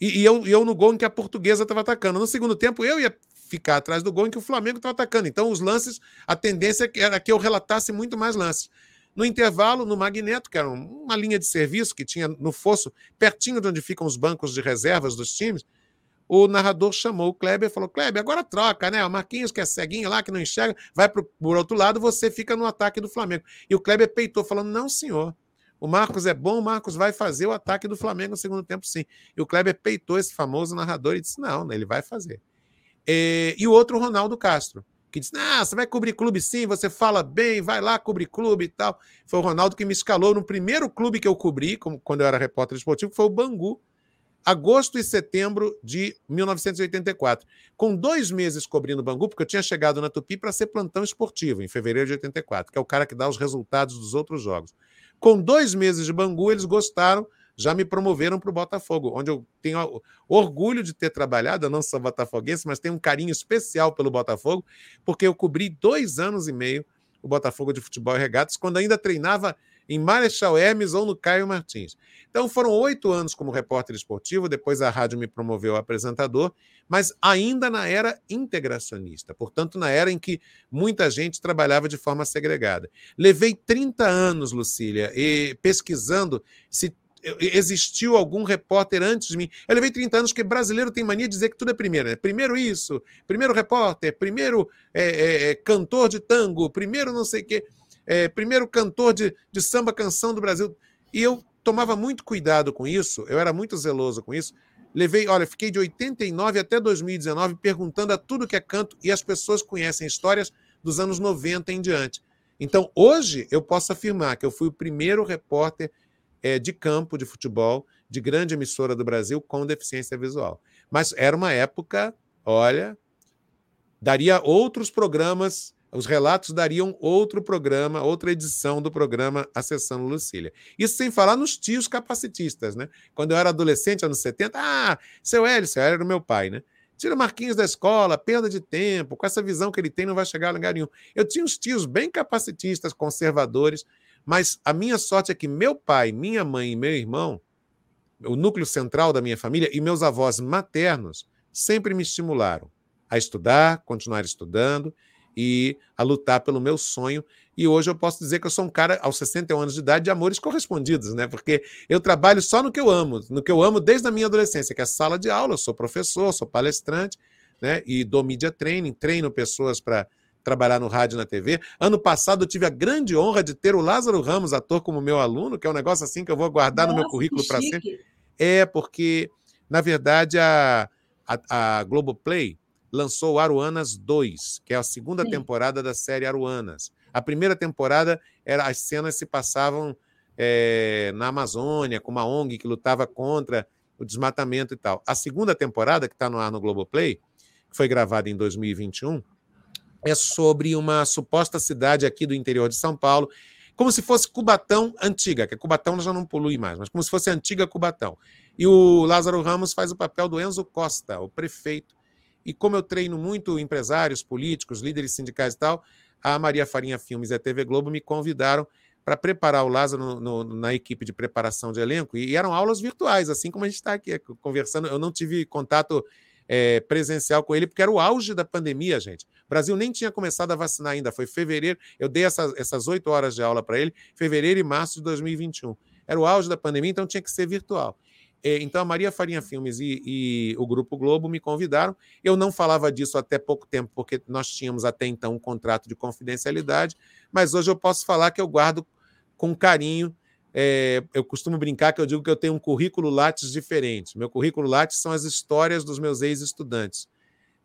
e, e eu, eu no gol em que a portuguesa estava atacando. No segundo tempo, eu ia ficar atrás do gol em que o Flamengo estava atacando. Então, os lances, a tendência era que eu relatasse muito mais lances. No intervalo, no Magneto, que era uma linha de serviço que tinha no fosso, pertinho de onde ficam os bancos de reservas dos times, o narrador chamou o Kleber e falou: Kleber, agora troca, né? O Marquinhos, que é ceguinho lá, que não enxerga, vai pro, por outro lado, você fica no ataque do Flamengo. E o Kleber peitou, falando: não, senhor. O Marcos é bom, o Marcos vai fazer o ataque do Flamengo no segundo tempo, sim. E o Kleber peitou esse famoso narrador e disse: não, ele vai fazer. E, e o outro, Ronaldo Castro, que disse: ah, você vai cobrir clube sim, você fala bem, vai lá cobrir clube e tal. Foi o Ronaldo que me escalou no primeiro clube que eu cobri, como, quando eu era repórter esportivo, que foi o Bangu agosto e setembro de 1984. Com dois meses cobrindo Bangu, porque eu tinha chegado na Tupi para ser plantão esportivo, em fevereiro de 84, que é o cara que dá os resultados dos outros jogos. Com dois meses de Bangu, eles gostaram já me promoveram para o Botafogo, onde eu tenho orgulho de ter trabalhado. Eu não sou botafoguense, mas tenho um carinho especial pelo Botafogo, porque eu cobri dois anos e meio o Botafogo de Futebol e Regatas, quando ainda treinava em Marechal Hermes ou no Caio Martins. Então foram oito anos como repórter esportivo, depois a rádio me promoveu a apresentador, mas ainda na era integracionista, portanto, na era em que muita gente trabalhava de forma segregada. Levei 30 anos, Lucília, pesquisando se existiu algum repórter antes de mim. Eu levei 30 anos, porque brasileiro tem mania de dizer que tudo é primeiro. Né? Primeiro isso, primeiro repórter, primeiro é, é, é cantor de tango, primeiro não sei o quê é, primeiro cantor de, de samba canção do Brasil. E eu tomava muito cuidado com isso, eu era muito zeloso com isso. Levei, olha, fiquei de 89 até 2019 perguntando a tudo que é canto e as pessoas conhecem histórias dos anos 90 em diante. Então, hoje, eu posso afirmar que eu fui o primeiro repórter é, de campo de futebol de grande emissora do Brasil com deficiência visual. Mas era uma época, olha, daria outros programas os relatos dariam outro programa, outra edição do programa Acessando Lucília. Isso sem falar nos tios capacitistas, né? Quando eu era adolescente, anos 70, ah, seu Hélio, seu Hélio era o meu pai, né? Tira Marquinhos da escola, perda de tempo, com essa visão que ele tem, não vai chegar a lugar nenhum. Eu tinha uns tios bem capacitistas, conservadores, mas a minha sorte é que meu pai, minha mãe e meu irmão, o núcleo central da minha família e meus avós maternos sempre me estimularam a estudar, continuar estudando e a lutar pelo meu sonho. E hoje eu posso dizer que eu sou um cara, aos 61 anos de idade, de amores correspondidos, né? Porque eu trabalho só no que eu amo, no que eu amo desde a minha adolescência, que é sala de aula, eu sou professor, sou palestrante, né? E dou media training, treino pessoas para trabalhar no rádio e na TV. Ano passado eu tive a grande honra de ter o Lázaro Ramos, ator, como meu aluno, que é um negócio assim que eu vou guardar Nossa, no meu currículo para sempre. É, porque, na verdade, a, a, a Globoplay lançou Aruanas 2, que é a segunda Sim. temporada da série Aruanas. A primeira temporada era as cenas se passavam é, na Amazônia, com uma ONG que lutava contra o desmatamento e tal. A segunda temporada, que está no ar no Globoplay, que foi gravada em 2021, é sobre uma suposta cidade aqui do interior de São Paulo, como se fosse Cubatão antiga, que Cubatão já não polui mais, mas como se fosse antiga Cubatão. E o Lázaro Ramos faz o papel do Enzo Costa, o prefeito e como eu treino muito empresários, políticos, líderes sindicais e tal, a Maria Farinha Filmes e a TV Globo me convidaram para preparar o Lázaro no, no, na equipe de preparação de elenco. E, eram aulas virtuais, assim como a gente está aqui conversando. Eu não tive contato é, presencial com ele, porque era o auge da pandemia, gente. O Brasil nem tinha começado a vacinar ainda. Foi fevereiro, eu dei essas oito horas de aula para ele, fevereiro e março de 2021. Era o auge da pandemia, então tinha que ser virtual. É, então, a Maria Farinha Filmes e, e, o Grupo Globo me convidaram. Eu não falava disso até pouco tempo, porque nós tínhamos até então um contrato de confidencialidade, mas hoje eu posso falar que eu guardo com carinho. É, eu costumo brincar que eu digo que eu tenho um currículo Lattes diferente. Meu currículo Lattes são as histórias dos meus ex-estudantes.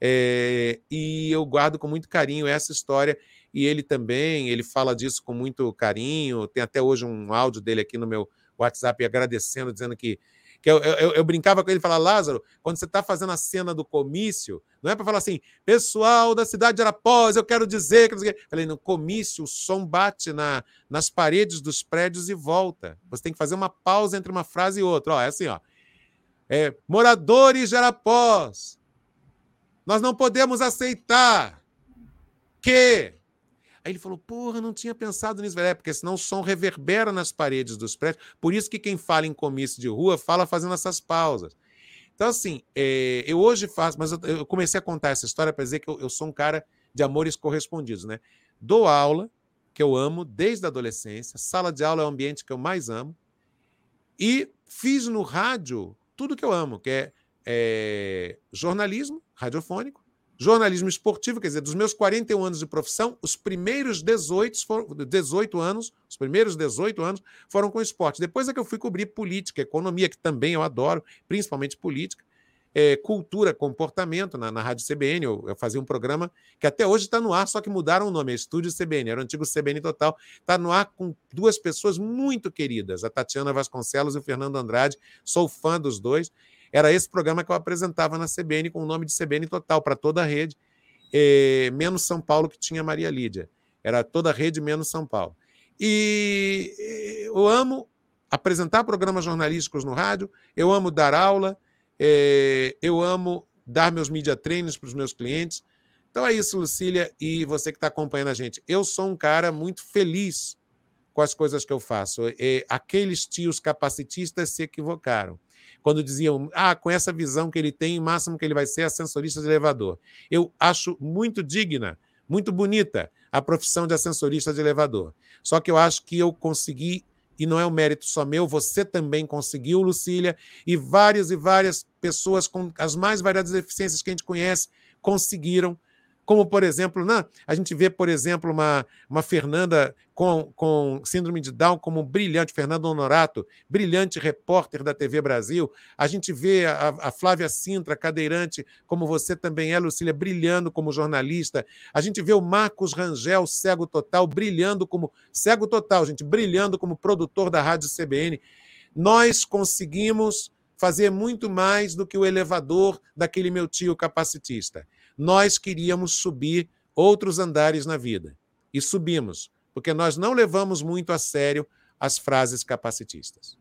É, e eu guardo com muito carinho essa história. E ele também, ele fala disso com muito carinho. Tem até hoje um áudio dele aqui no meu WhatsApp agradecendo, dizendo que que eu, eu, eu brincava com ele e falava, Lázaro, quando você está fazendo a cena do comício, não é para falar assim, pessoal da cidade de Arapós, eu quero dizer que. Eu falei, no comício, o som bate na, nas paredes dos prédios e volta. Você tem que fazer uma pausa entre uma frase e outra. Ó, é assim, ó. É, moradores de Arapós, nós não podemos aceitar que Aí ele falou: porra, não tinha pensado nisso, é, porque senão o som reverbera nas paredes dos prédios. Por isso que quem fala em comício de rua fala fazendo essas pausas. Então, assim, é, eu hoje faço, mas eu, eu, comecei a contar essa história para dizer que eu, eu, sou um cara de amores correspondidos, né? Dou aula, que eu amo desde a adolescência, sala de aula é o ambiente que eu mais amo, e fiz no rádio tudo que eu amo, que é, é jornalismo radiofônico, jornalismo esportivo, quer dizer, dos meus 41 anos de profissão, os primeiros 18, foram, 18 anos, os primeiros 18 anos foram com esporte. Depois é que eu fui cobrir política, economia, que também eu adoro, principalmente política, é, cultura, comportamento, na, na Rádio CBN, eu, eu, fazia um programa que até hoje está no ar, só que mudaram o nome, é Estúdio CBN, era o antigo CBN Total, está no ar com duas pessoas muito queridas, a Tatiana Vasconcelos e o Fernando Andrade, sou fã dos dois, era esse programa que eu apresentava na CBN com o nome de CBN Total para toda a rede, eh, menos São Paulo, que tinha Maria Lídia. Era toda a rede menos São Paulo. E eu amo apresentar programas jornalísticos no rádio, eu amo dar aula, é, eu amo dar meus media trainings para os meus clientes. Então é isso, Lucília, e você que está acompanhando a gente. Eu sou um cara muito feliz com as coisas que eu faço. Aqueles tios capacitistas se equivocaram. Quando diziam, ah, com essa visão que ele tem, o máximo que ele vai ser ascensorista de elevador. Eu acho muito digna, muito bonita a profissão de ascensorista de elevador. Só que eu acho que eu consegui, e não é um mérito só meu, você também conseguiu, Lucília, e várias e várias pessoas com as mais variadas deficiências que a gente conhece conseguiram como, por exemplo, né, a gente vê, por exemplo, uma, uma Fernanda com, com síndrome de Down como brilhante, Fernanda Honorato, brilhante repórter da TV Brasil. A gente vê a, a Flávia Sintra, cadeirante, como você também é, Lucília, brilhando como jornalista. A gente vê o Marcos Rangel, cego total, brilhando como. cego total, gente, brilhando como produtor da Rádio CBN. Nós conseguimos fazer muito mais do que o elevador daquele meu tio capacitista nós queríamos subir outros andares na vida. E subimos, porque nós não levamos muito a sério as frases capacitistas.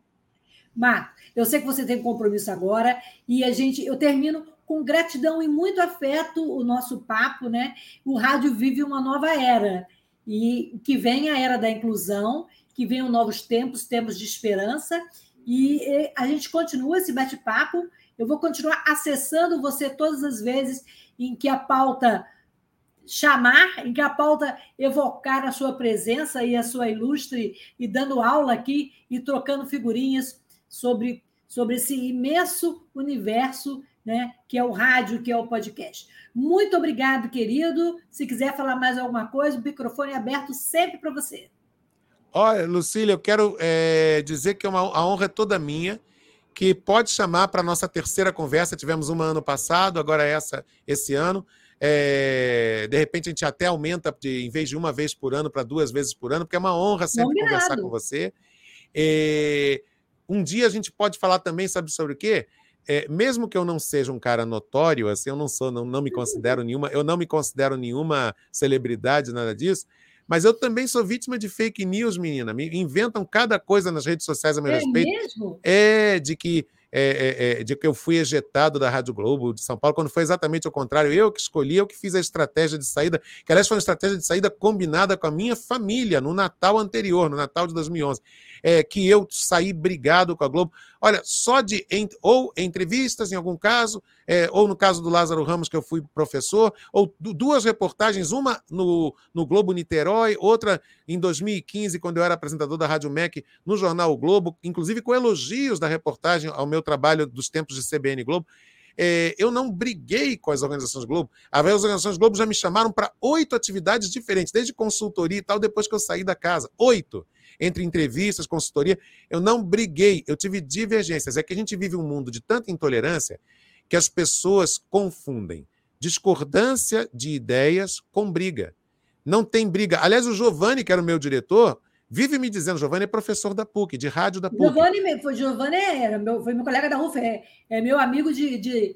Marco, eu sei que você tem compromisso agora e a gente, eu termino com gratidão e muito afeto o nosso papo, né? O rádio vive uma nova era e que vem a era da inclusão, que venham novos tempos, tempos de esperança e a gente continua esse bate-papo. Eu vou continuar acessando você todas as vezes em que a pauta chamar, em que a pauta evocar a sua presença e a sua ilustre, e dando aula aqui e trocando figurinhas sobre, sobre esse imenso universo né, que é o rádio, que é o podcast. Muito obrigado, querido. Se quiser falar mais alguma coisa, o microfone é aberto sempre para você. Olha, Lucília, eu quero é, dizer que é uma, a honra é toda minha que pode chamar para a nossa terceira conversa. Tivemos uma ano passado, agora essa esse ano. É, de repente a gente até aumenta de, em vez de uma vez por ano para duas vezes por ano, porque é uma honra sempre Combinado. conversar com você. É, um dia a gente pode falar também, sabe sobre o quê? É, mesmo que eu não seja um cara notório, assim, eu não sou, não, não me considero nenhuma, eu não me considero nenhuma celebridade, nada disso. Mas eu também sou vítima de fake news, menina. Me inventam cada coisa nas redes sociais a meu é respeito. Mesmo? É, de que é, é, é, de que eu fui ejetado da Rádio Globo de São Paulo, quando foi exatamente o contrário. Eu que escolhi, eu que fiz a estratégia de saída, que aliás foi uma estratégia de saída combinada com a minha família no Natal anterior, no Natal de 2011 é, que eu saí brigado com a Globo. Olha, só de ou entrevistas, em algum caso, é, ou no caso do Lázaro Ramos, que eu fui professor, ou duas reportagens, uma no, no Globo Niterói, outra em 2015, quando eu era apresentador da Rádio MEC no jornal o Globo, inclusive com elogios da reportagem ao meu trabalho dos tempos de CBN Globo. É, eu não briguei com as organizações Globo. As organizações Globo já me chamaram para oito atividades diferentes, desde consultoria e tal, depois que eu saí da casa. Oito entre entrevistas, consultoria. Eu não briguei, eu tive divergências. É que a gente vive um mundo de tanta intolerância que as pessoas confundem discordância de ideias com briga. Não tem briga. Aliás, o Giovanni, que era o meu diretor, vive me dizendo, Giovanni é professor da PUC, de rádio da PUC. Giovanni, foi, Giovanni era meu, foi meu colega da UF, é, é meu amigo de, de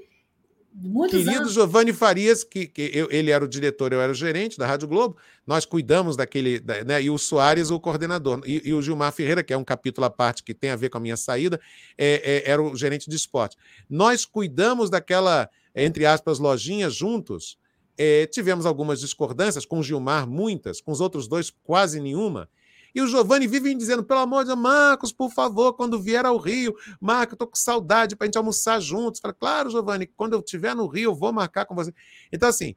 Muitos Querido anos. Giovanni Farias, que, que eu, ele era o diretor, eu era o gerente da Rádio Globo, nós cuidamos daquele, né, e o Soares, o coordenador, e, e, o Gilmar Ferreira, que é um capítulo à parte que tem a ver com a minha saída, é, é, era o gerente de esporte. Nós cuidamos daquela, entre aspas, lojinha juntos, é, tivemos algumas discordâncias, com o Gilmar muitas, com os outros dois quase nenhuma, e o Giovanni vive dizendo, pelo amor de Deus, Marcos, por favor, quando vier ao Rio, Marcos, eu tô com saudade para a gente almoçar juntos. Fala, claro, Giovanni, quando eu estiver no Rio, eu vou marcar com você. Então, assim,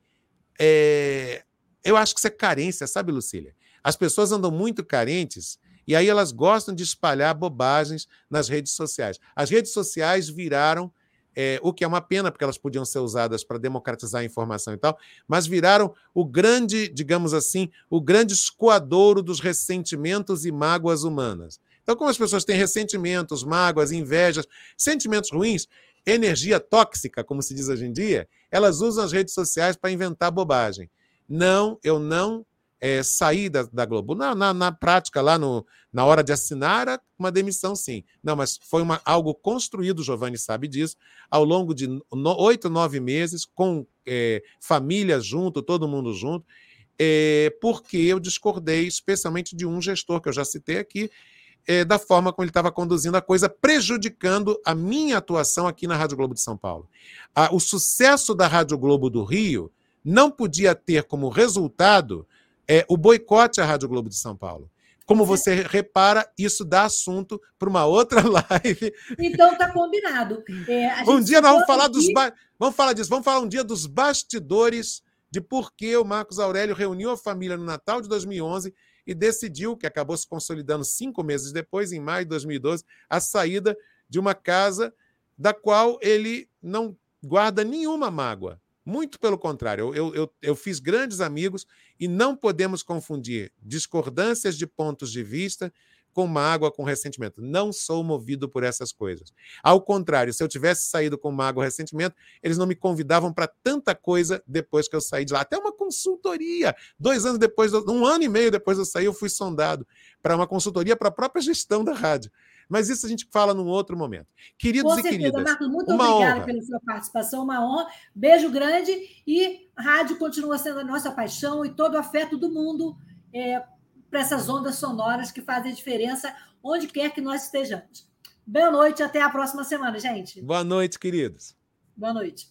é... eu acho que isso é carência, sabe, Lucília? As pessoas andam muito carentes e aí elas gostam de espalhar bobagens nas redes sociais. As redes sociais viraram é, o que é uma pena, porque elas podiam ser usadas para democratizar a informação e tal, mas viraram o grande, digamos assim, o grande escoadouro dos ressentimentos e mágoas humanas. Então, como as pessoas têm ressentimentos, mágoas, invejas, sentimentos ruins, energia tóxica, como se diz hoje em dia, elas usam as redes sociais para inventar bobagem. Não, eu não é, sair da, da Globo. Na, na, na, prática, lá no, na hora de assinar, uma demissão, sim. Não, mas foi uma, algo construído, Giovanni sabe disso, ao longo de oito, nove meses, com é, família junto, todo mundo junto, é, porque eu discordei, especialmente de um gestor que eu já citei aqui, é, da forma como ele estava conduzindo a coisa, prejudicando a minha atuação aqui na Rádio Globo de São Paulo. A, o sucesso da Rádio Globo do Rio não podia ter como resultado é, o boicote à Rádio Globo de São Paulo. Como você repara, isso dá assunto para uma outra live. Então tá combinado. É, um dia nós vamos falar dos ba... vamos falar disso, vamos falar um dia dos bastidores de por que o Marcos Aurélio reuniu a família no Natal de 2011 e decidiu, que acabou se consolidando cinco meses depois, em maio de 2012, a saída de uma casa da qual ele não guarda nenhuma mágoa. Muito pelo contrário, eu, eu, eu, fiz grandes amigos e não podemos confundir discordâncias de pontos de vista com mágoa, com ressentimento. Não sou movido por essas coisas. Ao contrário, se eu tivesse saído com mágoa, ressentimento, eles não me convidavam para tanta coisa depois que eu saí de lá. Até uma consultoria. Dois anos depois, um ano e meio depois de eu sair, eu fui sondado para uma consultoria para a própria gestão da rádio. Mas isso a gente fala num outro momento. Queridos Com certeza, e queridas, Marcos, muito obrigada pela sua participação, uma honra. Beijo grande e a rádio continua sendo a nossa paixão e todo o afeto do mundo é, para essas ondas sonoras que fazem diferença onde quer que nós estejamos. Boa noite, até a próxima semana, gente. Boa noite, queridos. Boa noite.